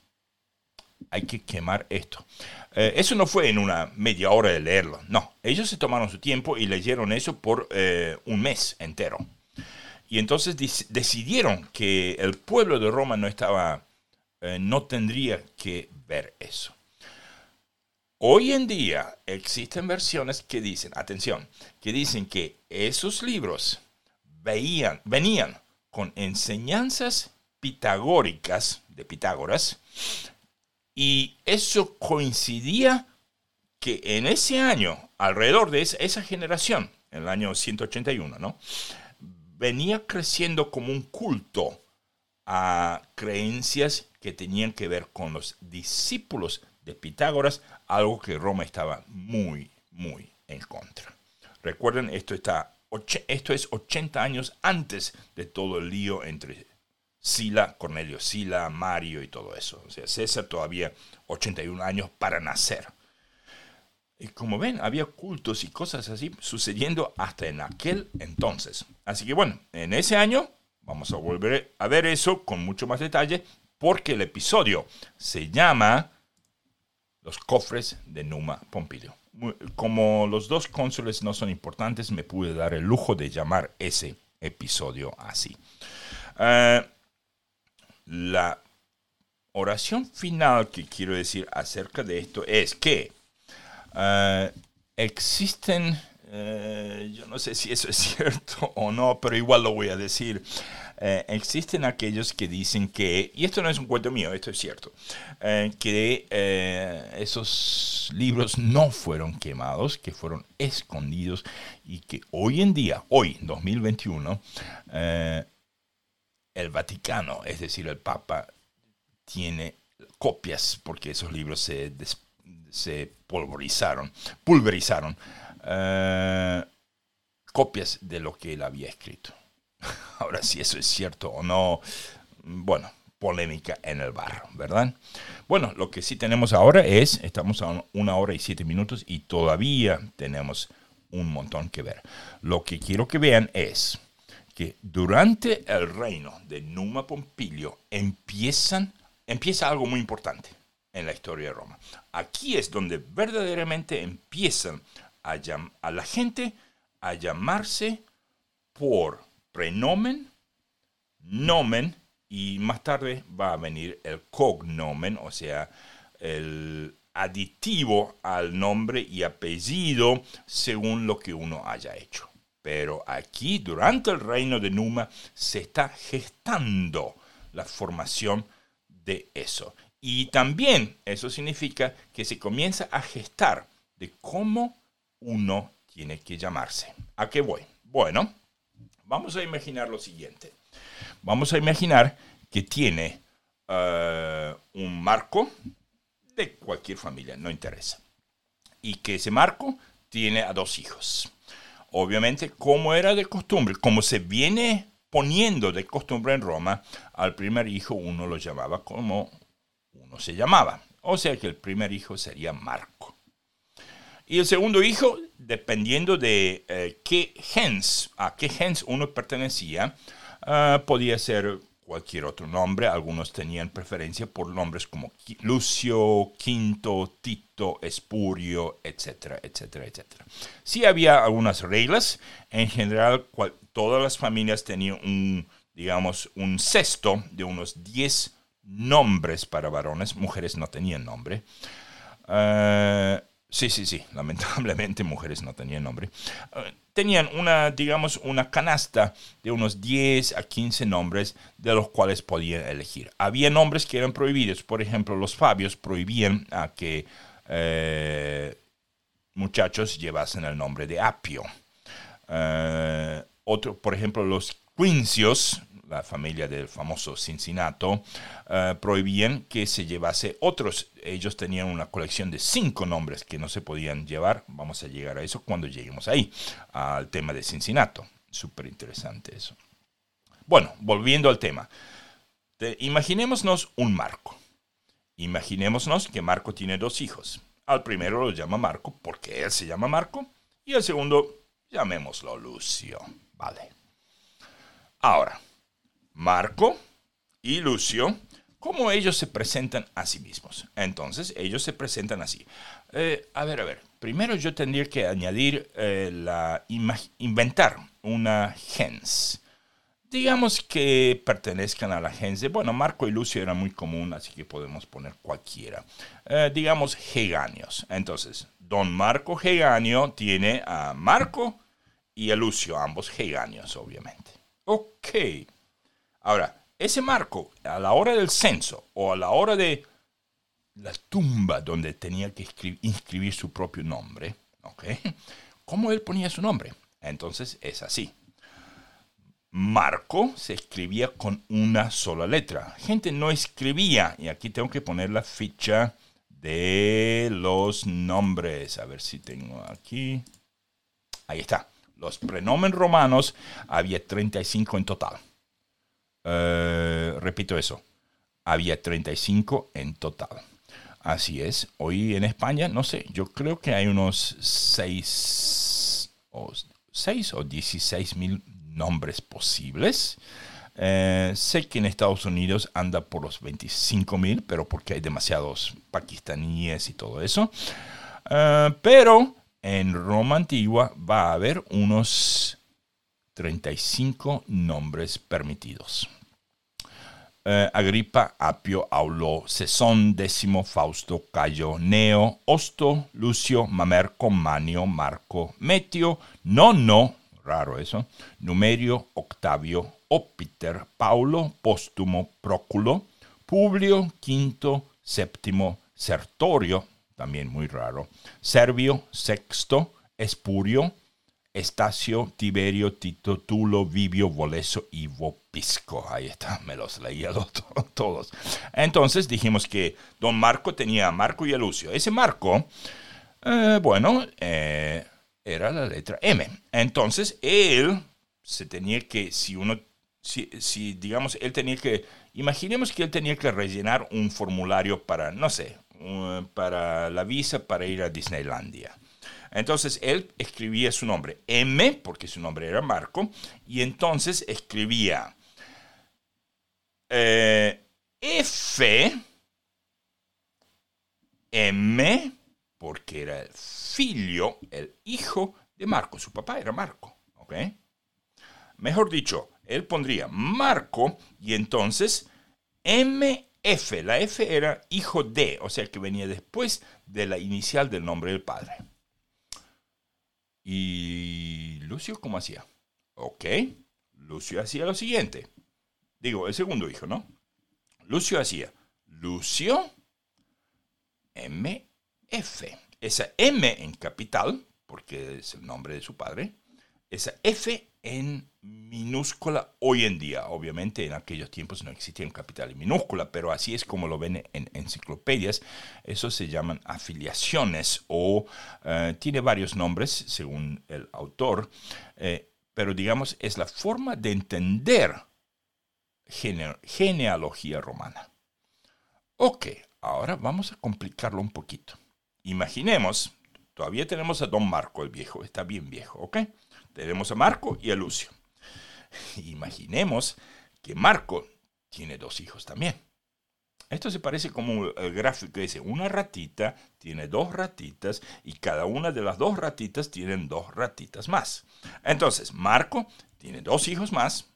Hay que quemar esto. Eh, eso no fue en una media hora de leerlo, no. Ellos se tomaron su tiempo y leyeron eso por eh, un mes entero. Y entonces decidieron que el pueblo de Roma no estaba, no tendría que ver eso. Hoy en día existen versiones que dicen, atención, que dicen que esos libros veían, venían con enseñanzas pitagóricas de Pitágoras y eso coincidía que en ese año, alrededor de esa, esa generación, en el año 181, ¿no? venía creciendo como un culto a creencias que tenían que ver con los discípulos de Pitágoras, algo que Roma estaba muy, muy en contra. Recuerden, esto, está, esto es 80 años antes de todo el lío entre Sila, Cornelio Sila, Mario y todo eso. O sea, César todavía 81 años para nacer. Y como ven, había cultos y cosas así sucediendo hasta en aquel entonces. Así que bueno, en ese año vamos a volver a ver eso con mucho más detalle porque el episodio se llama Los cofres de Numa Pompilio. Como los dos cónsules no son importantes, me pude dar el lujo de llamar ese episodio así. Eh, la oración final que quiero decir acerca de esto es que eh, existen, eh, yo no sé si eso es cierto o no, pero igual lo voy a decir. Eh, existen aquellos que dicen que, y esto no es un cuento mío, esto es cierto, eh, que eh, esos libros no fueron quemados, que fueron escondidos y que hoy en día, hoy, 2021, el Vaticano, es decir, el Papa, tiene copias porque esos libros se, se pulverizaron, pulverizaron copias de lo que él había escrito. Ahora, si eso es cierto o no, bueno, polémica en el bar, ¿verdad? Bueno, lo que sí tenemos ahora es, estamos a una hora y siete minutos y todavía tenemos un montón que ver. Lo que quiero que vean es que durante el reino de Numa Pompilio empiezan, empieza algo muy importante en la historia de Roma. Aquí es donde verdaderamente empiezan a, la gente a llamarse por prenomen, nomen y más tarde va a venir el cognomen, o sea, el aditivo al nombre y apellido según lo que uno haya hecho. Pero aquí, durante el reino de Numa, se está gestando la formación de eso. Y también eso significa que se comienza a gestar de cómo uno tiene que llamarse. ¿A qué voy? Bueno, Vamos a imaginar lo siguiente. Vamos a imaginar que tiene eh, un marco de cualquier familia, no interesa. Y que ese marco tiene a dos hijos. Obviamente, como era de costumbre, como se viene poniendo de costumbre en Roma, al primer hijo uno lo llamaba como uno se llamaba. O sea que el primer hijo sería Marco. Y el segundo hijo, dependiendo de eh, qué gens, a qué gens uno pertenecía, ah, podía ser cualquier otro nombre. Algunos tenían preferencia por nombres como Lucio, Quinto, Tito, Espurio, etcétera, etcétera, etcétera. Sí había algunas reglas. En general, todas las familias tenían un, digamos, un cesto de unos 10 nombres para varones, mujeres no tenían nombre. Eh, sí, sí, sí, lamentablemente mujeres no tenían nombre. Eh, tenían una, digamos, una canasta de unos 10 a 15 nombres de los cuales podían elegir. Había nombres que eran prohibidos, por ejemplo, los Fabios prohibían a que eh, muchachos llevasen el nombre de Apio. otro, por ejemplo, los Quincios, la familia del famoso Cincinnati, eh, prohibían que se llevase otros. Ellos tenían una colección de cinco nombres que no se podían llevar. Vamos a llegar a eso cuando lleguemos ahí, al tema de Cincinnati. Súper interesante eso. Bueno, volviendo al tema. imaginémonos un Marco. Imaginémonos que Marco tiene dos hijos. Al primero lo llama Marco porque él se llama Marco y al segundo llamémoslo Lucio. Vale. Ahora, Marco y Lucio, cómo ellos se presentan a sí mismos. Entonces, ellos se presentan así. Eh, a ver, a ver. Primero yo tendría que añadir eh, la inventar una gens. Digamos que pertenezcan a la gens de, bueno, Marco y Lucio era muy común, así que podemos poner cualquiera. Eh, digamos Heganios. Entonces, don Marco Heganio tiene a Marco y a Lucio, ambos Heganios, obviamente. Ok. Ahora, ese marco, a la hora del censo o a la hora de la tumba donde tenía que inscribir su propio nombre, ¿ok? ¿Cómo él ponía su nombre? Entonces es así. Marco se escribía con una sola letra. Gente no escribía, y aquí tengo que poner la ficha de los nombres. A ver si tengo aquí. Ahí está. Los prenomen romanos había 35 en total. Eh, repito eso, había 35 en total. Así es, hoy en España, no sé, yo creo que hay unos 6 o, 6 o 16 mil nombres posibles. Eh, sé que en Estados Unidos anda por los 25 mil, pero porque hay demasiados pakistaníes y todo eso. Eh, pero en Roma antigua va a haber unos 35 nombres permitidos. Eh, Agripa, Apio, Aulo, Cesón, Décimo, Fausto, Cayo, Neo, Osto, Lucio, Mamerco, Manio, Marco, Metio, Nono, raro eso, Numerio, Octavio, Opiter, Paulo, Póstumo, Próculo, Publio, Quinto, Séptimo, Sertorio, también muy raro, Servio, Sexto, Espurio, Estacio, Tiberio, Tito, Tulo, Vivio, Voleso y Vopisco. Ahí está, me los leía todos. Entonces dijimos que don Marco tenía a Marco y a Lucio. Ese Marco, eh, bueno, eh, era la letra M. Entonces él se tenía que, si uno, si digamos, él tenía que, imaginemos que él tenía que rellenar un formulario para, no sé, para la visa para ir a Disneylandia. Entonces él escribía su nombre M, porque su nombre era Marco, y entonces escribía eh, F, M, porque era el el hijo de Marco. Su papá era Marco. ¿ok? Mejor dicho, él pondría Marco y entonces MF. La F era hijo de, o sea que venía después de la inicial del nombre del padre. ¿Y Lucio cómo hacía? Ok, Lucio hacía lo siguiente. Digo, el segundo hijo, ¿no? Lucio hacía Lucio MF. Esa M en capital, porque es el nombre de su padre, esa F en minúscula hoy en día. Obviamente en aquellos tiempos no existía un capital en minúscula, pero así es como lo ven en enciclopedias. Eso se llaman afiliaciones o eh, tiene varios nombres según el autor, eh, pero digamos es la forma de entender genealogía romana. Ok, ahora vamos a complicarlo un poquito. Imaginemos, todavía tenemos a don Marco el viejo, está bien viejo, ¿ok? Tenemos a Marco y a Lucio. Imaginemos que Marco tiene dos hijos también. Esto se parece como el gráfico que dice, una ratita tiene dos ratitas y cada una de las dos ratitas tienen dos ratitas más. Entonces, Marco tiene dos hijos más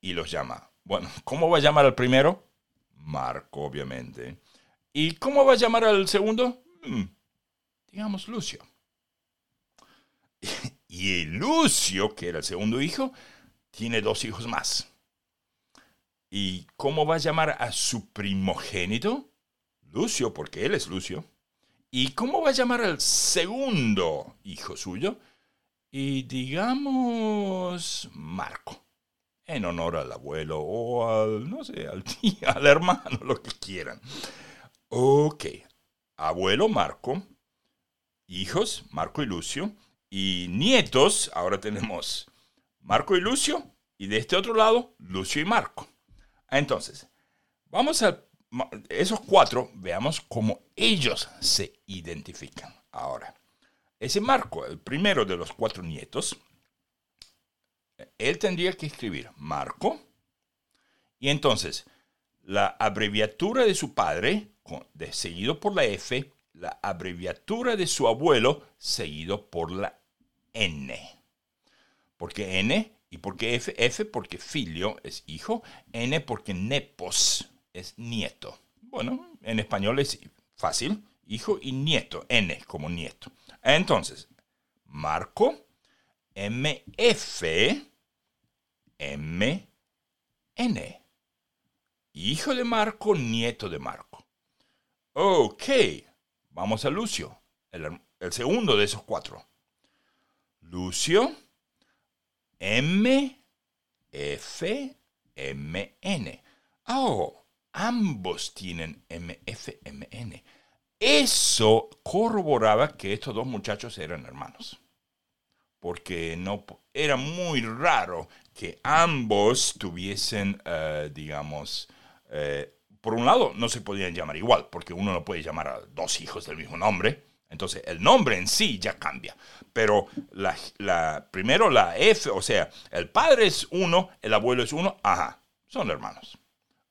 y los llama. Bueno, ¿cómo va a llamar al primero? Marco, obviamente. ¿Y cómo va a llamar al segundo? Hmm, digamos Lucio. Y Lucio, que era el segundo hijo, tiene dos hijos más. ¿Y cómo va a llamar a su primogénito? Lucio, porque él es Lucio. ¿Y cómo va a llamar al segundo hijo suyo? Y digamos Marco, en honor al abuelo o al, no sé, al tío, al hermano, lo que quieran. Ok, abuelo Marco, hijos Marco y Lucio, y nietos, ahora tenemos Marco y Lucio, y de este otro lado, Lucio y Marco. Entonces, vamos a esos cuatro, veamos cómo ellos se identifican. Ahora, ese Marco, el primero de los cuatro nietos, él tendría que escribir Marco, y entonces la abreviatura de su padre, seguido por la F, la abreviatura de su abuelo, seguido por la N. ¿Por qué N? ¿Y por qué F? F porque filio es hijo, N porque nepos es nieto. Bueno, en español es fácil, hijo y nieto, N como nieto. Entonces, Marco, MF, MN. Hijo de Marco, nieto de Marco. Ok, vamos a Lucio, el, el segundo de esos cuatro. Lucio, M, F, M, N. Oh, ambos tienen M, F, M, N. Eso corroboraba que estos dos muchachos eran hermanos. Porque no, era muy raro que ambos tuviesen, eh, digamos, eh, por un lado, no se podían llamar igual, porque uno no puede llamar a dos hijos del mismo nombre. Entonces, el nombre en sí ya cambia. Pero la, primero la F, o sea, el padre es uno, el abuelo es uno, ajá, son hermanos.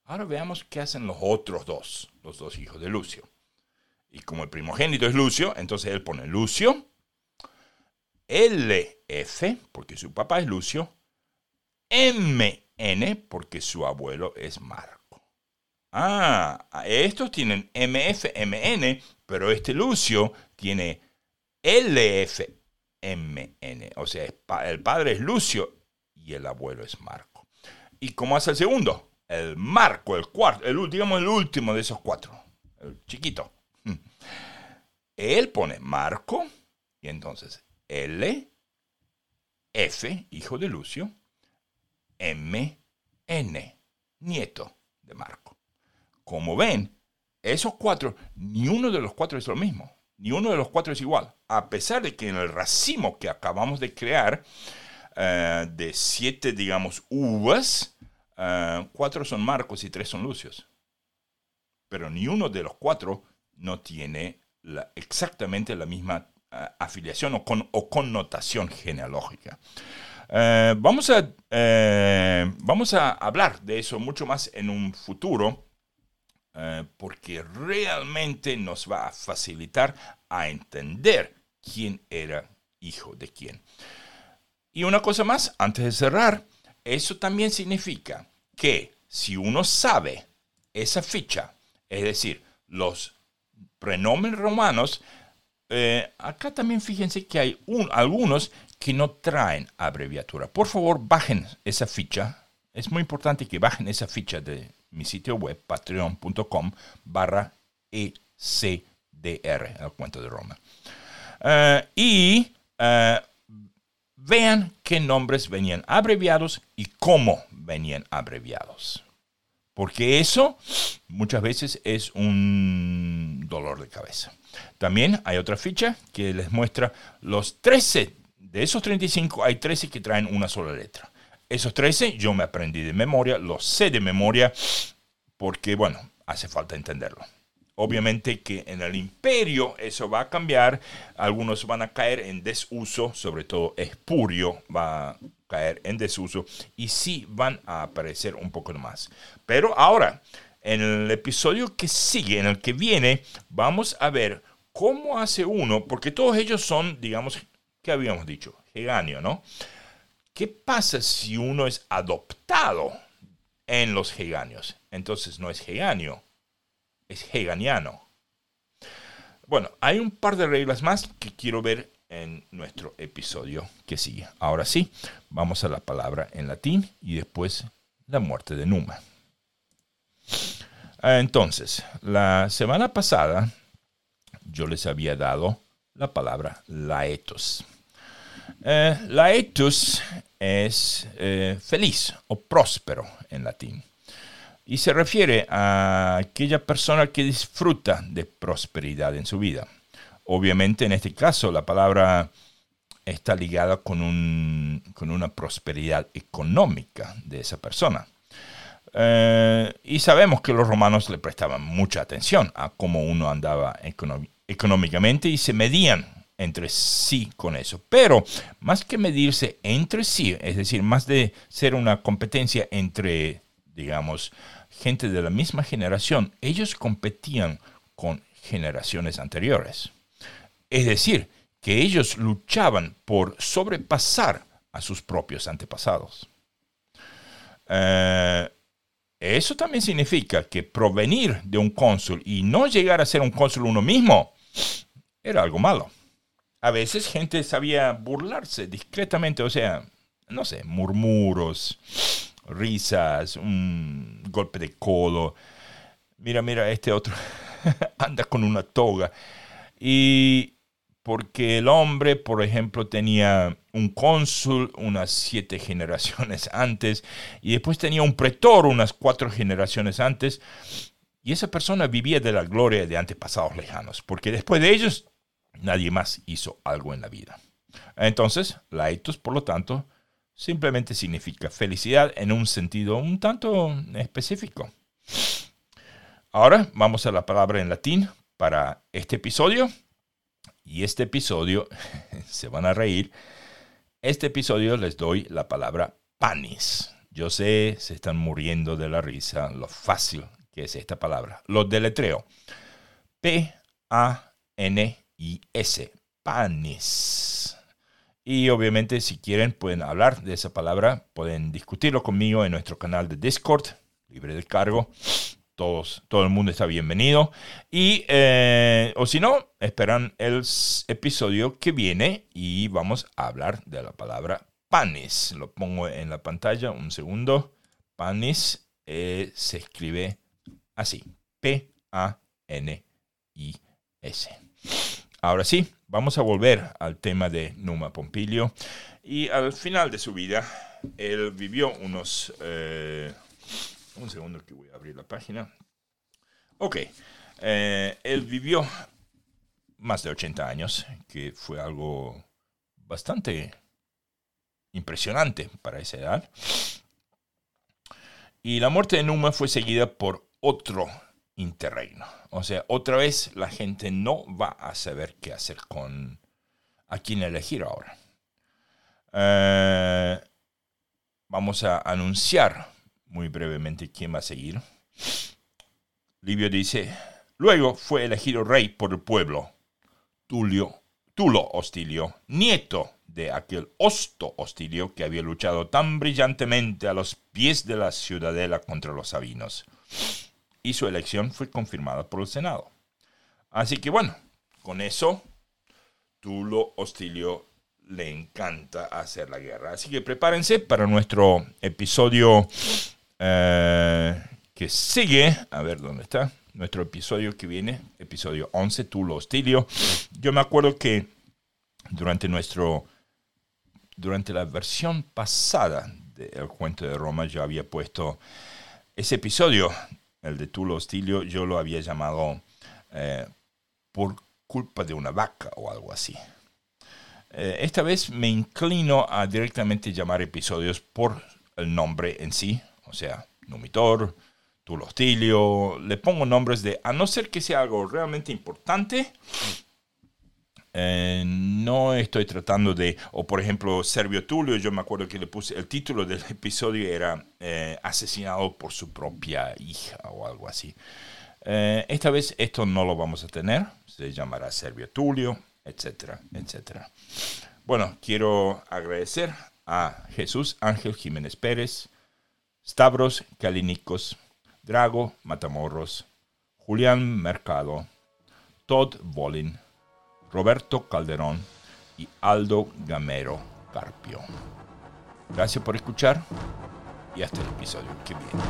Ahora veamos qué hacen los otros dos, los dos hijos de Lucio. Y como el primogénito es Lucio, entonces él pone Lucio, LF, porque su papá es Lucio, MN, porque su abuelo es Marco. Ah, estos tienen MF, MN, pero este Lucio tiene LF, MN. O sea, el padre es Lucio y el abuelo es Marco. ¿Y cómo hace el segundo? El Marco, el cuarto, el, digamos el último de esos cuatro, el chiquito. Él pone Marco y entonces L, F, hijo de Lucio, M, N, nieto de Marco. Como ven, esos cuatro, ni uno de los cuatro es lo mismo, ni uno de los cuatro es igual, a pesar de que en el racimo que acabamos de crear, eh, de siete, digamos, uvas, eh, cuatro son Marcos y tres son Lucios. Pero ni uno de los cuatro no tiene exactamente la misma eh, afiliación o, o, connotación genealógica. Vamos, a, vamos a hablar de eso mucho más en un futuro, porque realmente nos va a facilitar a entender quién era hijo de quién. Y una cosa más, antes de cerrar, eso también significa que si uno sabe esa ficha, es decir, los Prenomen romanos, eh, acá también fíjense que hay algunos que no traen abreviatura. Por favor, bajen esa ficha. Es muy importante que bajen esa ficha de mi sitio web, patreon.com barra ECDR, el cuento de Roma. Eh, y eh, vean qué nombres venían abreviados y cómo venían abreviados. Porque eso muchas veces es un dolor de cabeza. También hay otra ficha que les muestra los 13. De esos 35 hay 13 que traen una sola letra. Esos 13 yo me aprendí de memoria, los sé de memoria porque, bueno, hace falta entenderlo. Obviamente que en el imperio eso va a cambiar, algunos van a caer en desuso, sobre todo espurio va a caer en desuso y sí van a aparecer un poco más. Pero ahora, en el episodio que sigue, en el que viene, vamos a ver cómo hace uno, porque todos ellos son, digamos, ¿qué habíamos dicho? Geganio, ¿no? ¿Qué pasa si uno es adoptado en los heganios. Entonces no es heganio, es heganiano. Bueno, hay un par de reglas más que quiero ver en nuestro episodio que sigue. Ahora sí, vamos a la palabra en latín y después la muerte de Numa. Entonces, la semana pasada yo les había dado la palabra laetos. Eh, laetus es eh, feliz o próspero en latín y se refiere a aquella persona que disfruta de prosperidad en su vida. Obviamente en este caso la palabra está ligada con, un, con una prosperidad económica de esa persona. Eh, y sabemos que los romanos le prestaban mucha atención a cómo uno andaba económicamente y se medían entre sí con eso. Pero más que medirse entre sí, es decir, más de ser una competencia entre, digamos, gente de la misma generación, ellos competían con generaciones anteriores. Es decir, que ellos luchaban por sobrepasar a sus propios antepasados. Eh, eso también significa que provenir de un cónsul y no llegar a ser un cónsul uno mismo era algo malo. A veces gente sabía burlarse discretamente, o sea, no sé, murmuros, risas, un golpe de codo. Mira, mira, este otro anda con una toga. Y porque el hombre, por ejemplo, tenía un cónsul unas siete generaciones antes y después tenía un pretor unas cuatro generaciones antes. Y esa persona vivía de la gloria de antepasados lejanos, porque después de ellos nadie más hizo algo en la vida. Entonces, laitos, por lo tanto, simplemente significa felicidad en un sentido un tanto específico. Ahora vamos a la palabra en latín para este episodio. Y este episodio, se van a reír, este episodio les doy la palabra panis. Yo sé, se están muriendo de la risa, lo fácil que es esta palabra. Lo deletreo. P-A-N-I-S. Panis. Y obviamente si quieren pueden hablar de esa palabra, pueden discutirlo conmigo en nuestro canal de Discord, libre de cargo. Todos, todo el mundo está bienvenido. Y, eh, o si no, esperan el episodio que viene y vamos a hablar de la palabra panis. Lo pongo en la pantalla, un segundo. Panis eh, se escribe así, P-A-N-I-S. Ahora sí, vamos a volver al tema de Numa Pompilio. Y al final de su vida, él vivió unos... Eh, un segundo que voy a abrir la página. Ok, eh, él vivió más de 80 años, que fue algo bastante impresionante para esa edad. Y la muerte de Numa fue seguida por otro interreino. O sea, otra vez la gente no va a saber qué hacer con a quién elegir ahora. Eh, vamos a anunciar muy brevemente quién va a seguir. Livio dice, luego fue elegido rey por el pueblo, Tulio, Tulo Hostilio, nieto de aquel Osto Hostilio que había luchado tan brillantemente a los pies de la ciudadela contra los sabinos y su elección fue confirmada por el Senado. Así que bueno, con eso, Tulo Hostilio le encanta hacer la guerra. Así que prepárense para nuestro episodio eh, que sigue. A ver dónde está. Nuestro episodio que viene, episodio 11, Tulo Hostilio. Yo me acuerdo que durante nuestro durante la versión pasada del cuento de Roma yo había puesto ese episodio el de Tulo Hostilio, yo lo había llamado eh, por culpa de una vaca o algo así. Eh, esta vez me inclino a directamente llamar episodios por el nombre en sí, o sea, Numitor, Tulo Hostilio, le pongo nombres de, a no ser que sea algo realmente importante, eh, no estoy tratando de, o por ejemplo, Servio Tulio, yo me acuerdo que le puse, el título del episodio era eh, Asesinado por su propia hija o algo así. Eh, esta vez esto no lo vamos a tener, se llamará Servio Tulio, etcétera, etcétera. Bueno, quiero agradecer a Jesús Ángel Jiménez Pérez, Stavros Kalinikos, Drago Matamorros, Julián Mercado, Todd Volin, Roberto Calderón y Aldo Gamero Carpio. Gracias por escuchar y hasta el episodio que viene.